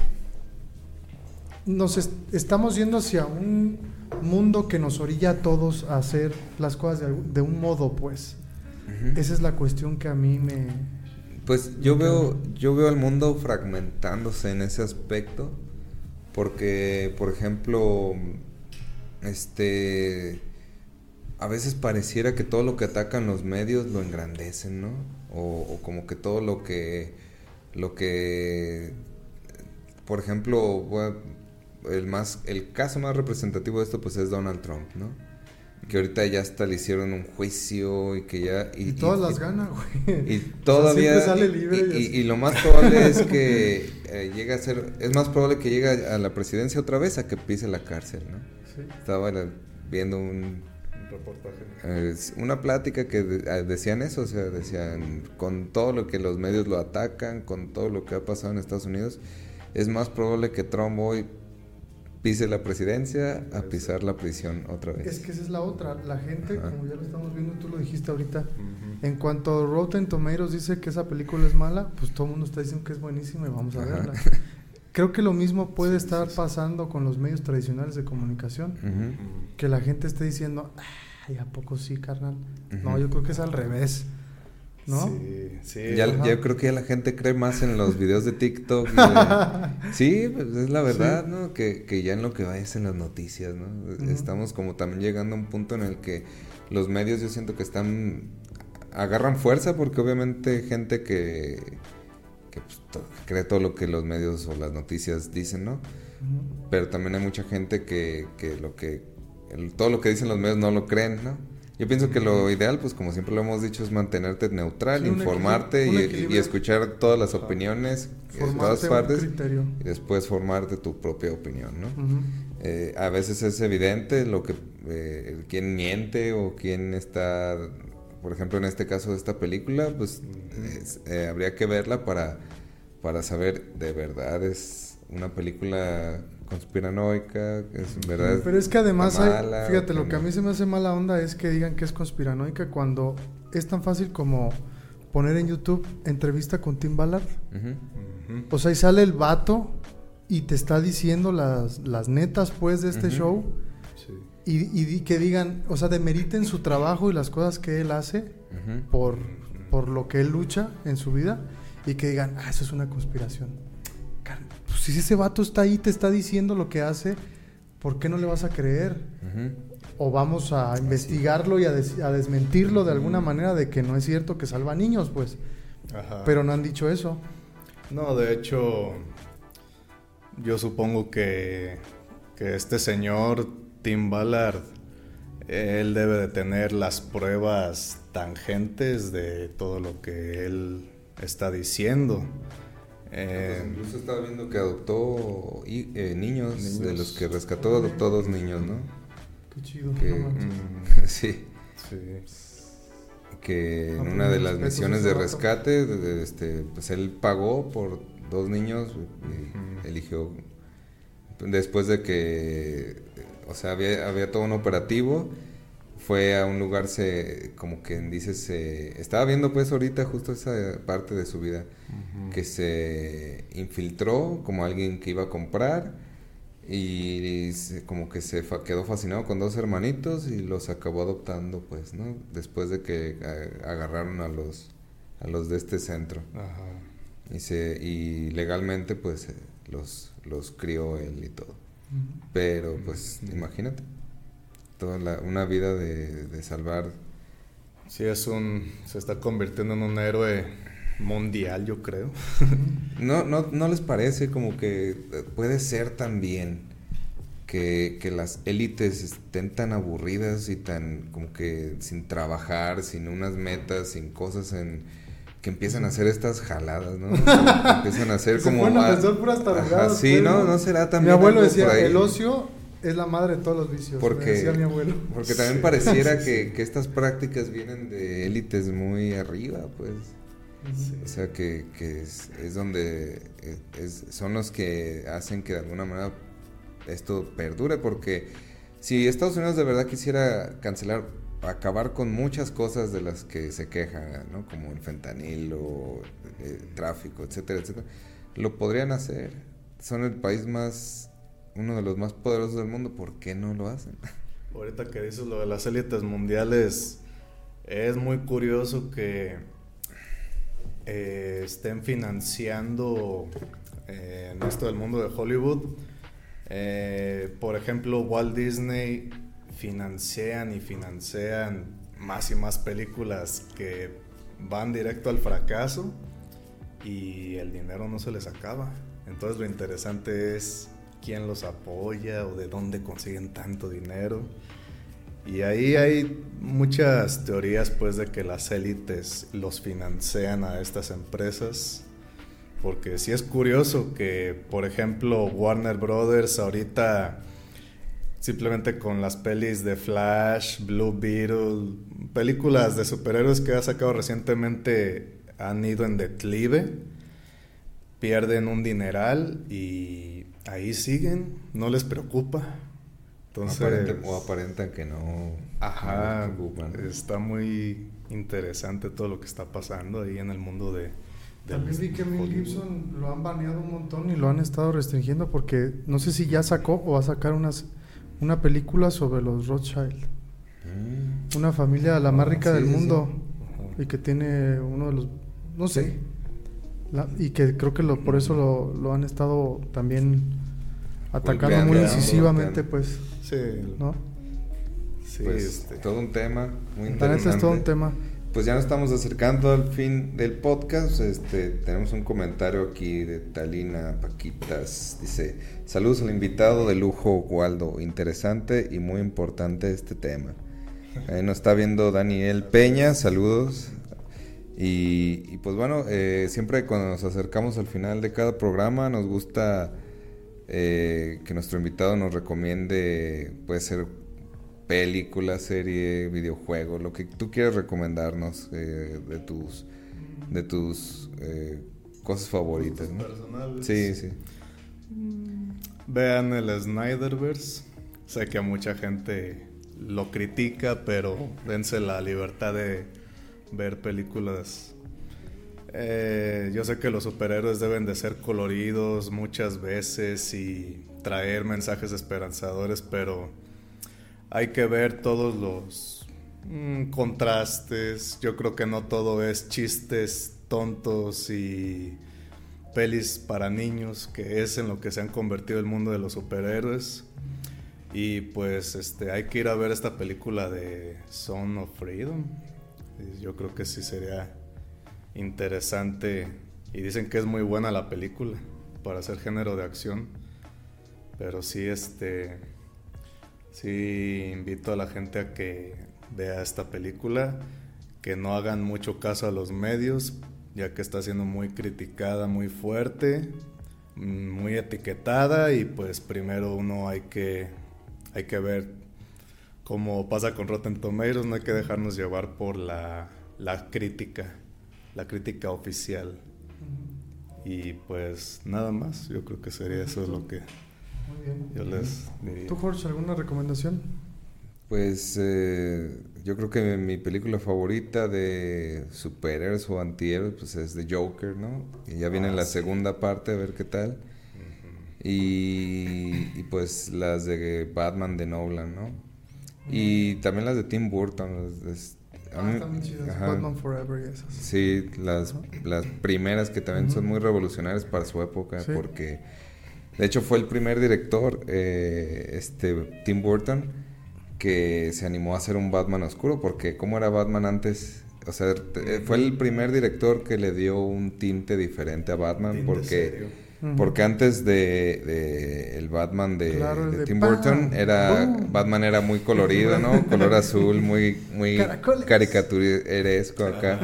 nos est- estamos yendo hacia un mundo que nos orilla a todos a hacer las cosas de, un modo, pues. Esa es la cuestión que a mí me. Pues yo veo, yo veo al mundo fragmentándose en ese aspecto, porque, por ejemplo, este, a veces pareciera que todo lo que atacan los medios lo engrandecen, ¿no? O, o como que todo lo que, lo que, por ejemplo, voy a- el más, el caso más representativo de esto, pues es Donald Trump, ¿no? Que ahorita ya hasta le hicieron un juicio y que ya Y, todas las ganas, güey. y todavía. sale y- libre y y, así. y lo más probable es que eh, llegue a ser. Es más probable que llegue a la presidencia otra vez a que pise la cárcel, ¿no? Sí. Estaba la- viendo un, Un reportaje. eh, una plática que de- eh, decían eso, o sea, decían con todo lo que los medios lo atacan, con todo lo que ha pasado en Estados Unidos, es más probable que Trump hoy pise la presidencia a pisar la prisión otra vez. Es que esa es la otra. La gente, Ajá. como ya lo estamos viendo, tú lo dijiste ahorita, Ujú. en cuanto Rotten Tomatoes dice que esa película es mala, pues todo el mundo está diciendo que es buenísima y vamos a Ajá. verla. Creo que lo mismo puede estar pasando con los medios tradicionales de comunicación. Ujú. Que la gente esté diciendo, ay, ¿a poco sí, carnal? No, Ujú. yo creo que es al revés. ¿No? Sí, sí. Ya, ya creo que ya la gente cree más en los videos de TikTok. y de- sí, pues es la verdad, ¿no? Que, que ya en lo que va es en las noticias, ¿no? Estamos como también llegando a un punto en el que los medios yo siento que están... agarran fuerza porque obviamente gente que, que pues, to- que cree todo lo que los medios o las noticias dicen, ¿no? Pero también hay mucha gente que, que lo que el- todo lo que dicen los medios no lo creen, ¿no? Yo pienso que lo ideal, pues como siempre lo hemos dicho, es mantenerte neutral, Sí, informarte un y- escuchar todas las opiniones de todas partes y después formarte tu propia opinión, ¿no? Eh, a veces es evidente lo que eh, quién miente o quién está, por ejemplo, en este caso de esta película, pues es- eh, habría que verla para, para saber de verdad es una película conspiranoica, es verdad. Pero es que además, hay- mala, fíjate, lo que a mí se me hace mala onda es que digan que es conspiranoica cuando es tan fácil como poner en YouTube entrevista con Tim Ballard. O sea, y sale el vato y te está diciendo las, las netas, pues, de este show. Sí. Y, y di- que digan, o sea, demeriten su trabajo y las cosas que él hace por, por lo que él lucha en su vida. Y que digan, ah, eso es una conspiración. Si ese vato está ahí, te está diciendo lo que hace, ¿por qué no le vas a creer? O vamos a investigarlo y a, des- a desmentirlo de alguna manera de que no es cierto que salva niños, pues. Ajá. Pero no han dicho eso. No, de hecho, yo supongo que, que este señor Tim Ballard, él debe de tener las pruebas tangentes de todo lo que él está diciendo. Eh, Pues incluso estaba viendo que adoptó y- eh, niños, Niños. de los que rescató, adoptó dos niños, ¿no? Qué chido. Que- no manches. mm, sí. sí. que en una de las misiones a de rescate, este, pues él pagó por dos niños y eligió después de que, o sea, había, había todo un operativo, fue a un lugar se, como que dice se, estaba viendo pues ahorita justo esa parte de su vida que se infiltró como alguien que iba a comprar y se- como que se fa- quedó fascinado con dos hermanitos y los acabó adoptando pues no después de que a- agarraron a los a los de este centro. Y se y legalmente pues eh, los los crió él y todo. Pero pues imagínate toda la, una vida de, de salvar Sí, es un. Se está convirtiendo en un héroe mundial, yo creo. No, no, no les parece como que eh, puede ser también que, que las élites estén tan aburridas y tan como que sin trabajar, sin unas metas, sin cosas en que empiezan a hacer estas jaladas, ¿no? Empiezan a hacer como pensar puras tarugadas, sí, pues, no, ¿no? no será Mi también abuelo decía, el ocio es la madre de todos los vicios. me Porque, decía mi abuelo. porque también Sí. pareciera que, que estas prácticas vienen de élites muy arriba, pues. O sea, que, que es, es donde eh, es- son los que hacen que de alguna manera esto perdure, porque si Estados Unidos de verdad quisiera cancelar, acabar con muchas cosas de las que se quejan, ¿no? Como el fentanilo, eh, tráfico, etcétera, etcétera, lo podrían hacer. Son el país más, uno de los más poderosos del mundo, ¿por qué no lo hacen? Ahorita que dices lo de las élites mundiales, es muy curioso que eh, estén financiando eh, en esto del mundo de Hollywood. Eh, por ejemplo, Walt Disney financian y financian más y más películas que van directo al fracaso y el dinero no se les acaba. Entonces lo interesante es quién los apoya o de dónde consiguen tanto dinero. Y ahí hay muchas teorías pues de que las élites los financian a estas empresas. Porque sí es curioso que, por ejemplo, Warner Brothers ahorita simplemente con las pelis de Flash, Blue Beetle, películas de superhéroes que ha sacado recientemente han ido en declive. pierden un dineral y ahí siguen, no les preocupa. Entonces, aparentan, o aparentan que no. Ajá, está muy interesante todo lo que está pasando ahí en el mundo de. También vi que Mel Gibson lo han baneado un montón y lo han estado restringiendo porque no sé si ya sacó o va a sacar unas, una película sobre los Rothschild. Mm. Una familia la más rica del mundo y que tiene uno de los. No sé. Y que creo que lo, por eso lo, lo han estado también atacando muy incisivamente, pues. Sí. ¿No? Sí, pues, este. todo un tema muy interesante. es todo un tema. Pues ya nos estamos acercando al fin del podcast. Este, tenemos un comentario aquí de Talina Paquitas. Dice, saludos al invitado de lujo Waldo. Interesante y muy importante este tema. Ahí nos está viendo Daniel Peña. Saludos. Y, pues bueno, eh, siempre cuando nos acercamos al final de cada programa nos gusta eh, que nuestro invitado nos recomiende, puede ser película, serie, videojuego, lo que tú quieras recomendarnos eh, de tus, de tus eh, cosas favoritas. Personales. Sí, sí. Vean el Snyderverse. Sé que a mucha gente lo critica, pero dense la libertad de ver películas eh, yo sé que los superhéroes deben de ser coloridos muchas veces y traer mensajes esperanzadores, pero hay que ver todos los mm, contrastes. Yo creo que no todo es chistes tontos y pelis para niños, que es en lo que se han convertido el mundo de los superhéroes. Y pues este, hay que ir a ver esta película de Son of Freedom. Yo creo que sí sería interesante y dicen que es muy buena la película para hacer género de acción. Pero sí, este, sí invito a la gente a que vea esta película, que no hagan mucho caso a los medios, ya que está siendo muy criticada, muy fuerte, muy etiquetada y pues primero uno hay que, hay que ver cómo pasa con Rotten Tomatoes, no hay que dejarnos llevar por la, la crítica la crítica oficial. Y pues nada más, yo creo que sería eso lo que yo les diría. ¿Tú, Jorge, alguna recomendación? Pues eh, yo creo que mi película favorita de superhéroes o antihéroes pues es The Joker, ¿no? Y ya viene ah, la segunda parte, a ver qué tal. y, pues las de Batman de Nolan, ¿no? Y también las de Tim Burton, Ah, también chidas. Batman Forever y esas. Sí, las, las primeras que también son muy revolucionarias para su época, porque de hecho fue el primer director, eh, este Tim Burton, que se animó a hacer un Batman oscuro, porque como era Batman antes, o sea, fue el primer director que le dio un tinte diferente a Batman, porque porque antes de, el Batman de, Tim Burton era Batman era muy colorido, ¿no? Color azul, muy muy caricaturesco acá.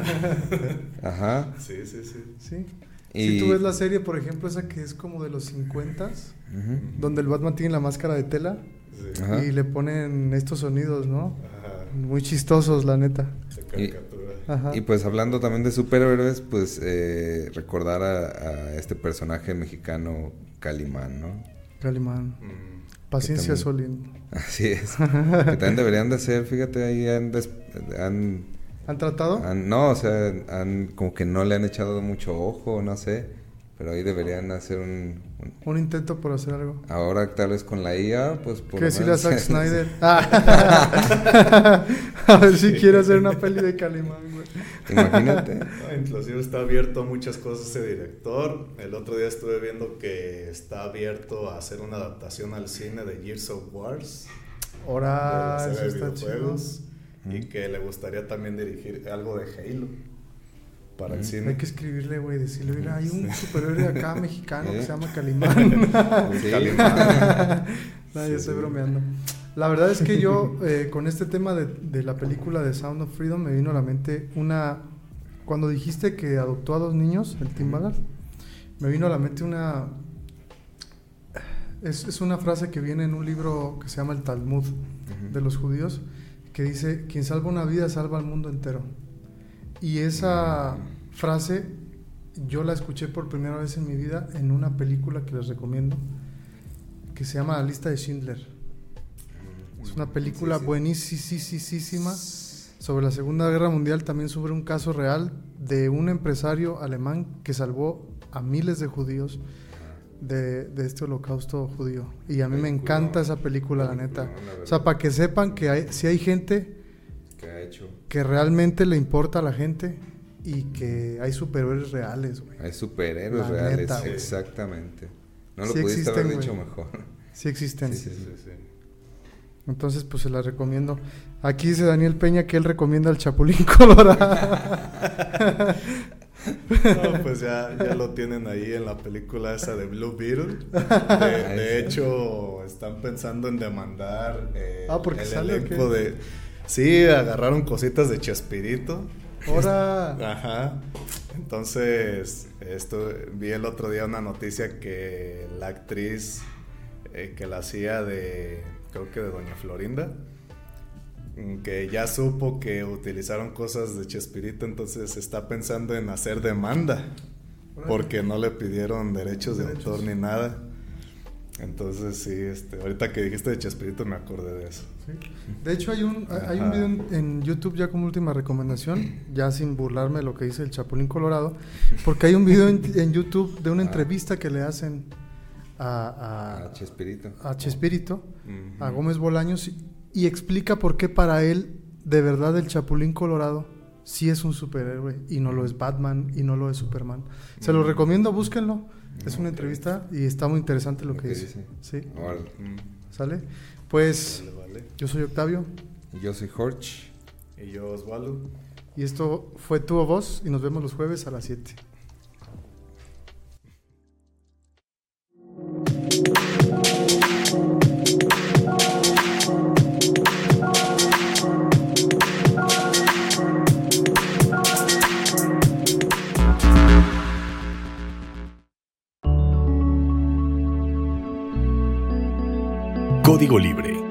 Ajá. Sí, sí, sí. Sí. Si tú ves la serie, por ejemplo, esa que es como de los 50 donde el Batman tiene la máscara de tela y le ponen estos sonidos, ¿no? Muy chistosos, la neta. Y pues hablando también de superhéroes, pues eh, recordar a, este personaje mexicano Calimán, ¿no? Calimán. Mm. Paciencia Solín. Así es. que también deberían de ser, fíjate, ahí han... han, tratado? no, o sea, han, como que no le han echado mucho ojo, no sé. Pero ahí deberían hacer un, un, intento por hacer algo. Ahora tal vez con la IA, pues por Que si la Zack Snyder. a ver si quiere hacer una peli de Calimán, güey. Imagínate. inclusive está abierto a muchas cosas ese director. El otro día estuve viendo que está abierto a hacer una adaptación al cine de Years of Wars. Ahora, eso está chido. Y que le gustaría también dirigir algo de Halo para el cine. Hay que escribirle, güey, decirle, mira, hay un superhéroe acá mexicano que se llama Calimán. Calimán. no, yo estoy bromeando. La verdad es que yo, eh, con este tema de, de, la película de Sound of Freedom, me vino a la mente una... Cuando dijiste que adoptó a dos niños, el Tim Ballard, me vino a la mente una... Es, es, una frase que viene en un libro que se llama el Talmud de los judíos, que dice, quien salva una vida salva al mundo entero. Y esa frase yo la escuché por primera vez en mi vida en una película que les recomiendo, que se llama La lista de Schindler. Es una película buenísima sobre la Segunda Guerra Mundial, también sobre un caso real de un empresario alemán que salvó a miles de judíos de, de este holocausto judío. Y a mí me encanta esa película, la neta. O sea, para que sepan que hay, si hay gente hecho. que realmente le importa a la gente y que hay superhéroes reales, güey. Hay superhéroes La reales, neta, exactamente. No lo Sí pudiste haber existen, dicho güey. mejor. Sí existen. Sí, sí, Sí, sí. Entonces, pues se la recomiendo. Aquí dice Daniel Peña que él recomienda el Chapulín Colorado. No, pues ya, ya lo tienen ahí en la película esa de Blue Beetle. De, de hecho, están pensando en demandar eh, Ah, porque el sale, ¿o elenco de... Sí, agarraron cositas de Chespirito. Ahora, Ajá. Entonces, esto vi el otro día una noticia que la actriz eh, que la hacía de, creo que de Doña Florinda, mm, que ya supo que utilizaron cosas de Chespirito, entonces está pensando en hacer demanda, porque no le pidieron derechos de Derechos. autor ni nada. Entonces, sí, este, ahorita que dijiste de Chespirito me acordé de eso. Sí. De hecho, hay un, hay un video en, YouTube ya como última recomendación, ya sin burlarme de lo que dice el Chapulín Colorado, porque hay un video en, en YouTube de una Ah. entrevista que le hacen a, Ah, Chespirito. a, a Chespirito, a Gómez Bolaños, y, y explica por qué para él, de verdad, el Chapulín Colorado sí es un superhéroe y no lo es Batman y no lo es Superman. Se lo Mm. recomiendo, búsquenlo. Es una entrevista y está muy interesante lo Lo que que dice. dice. Sí, ¿sale? Pues vale, yo soy Octavio. Yo soy Horch. Y yo, Osvaldo. Y esto fue Tu Voz y nos vemos los jueves a las 7. Código Libre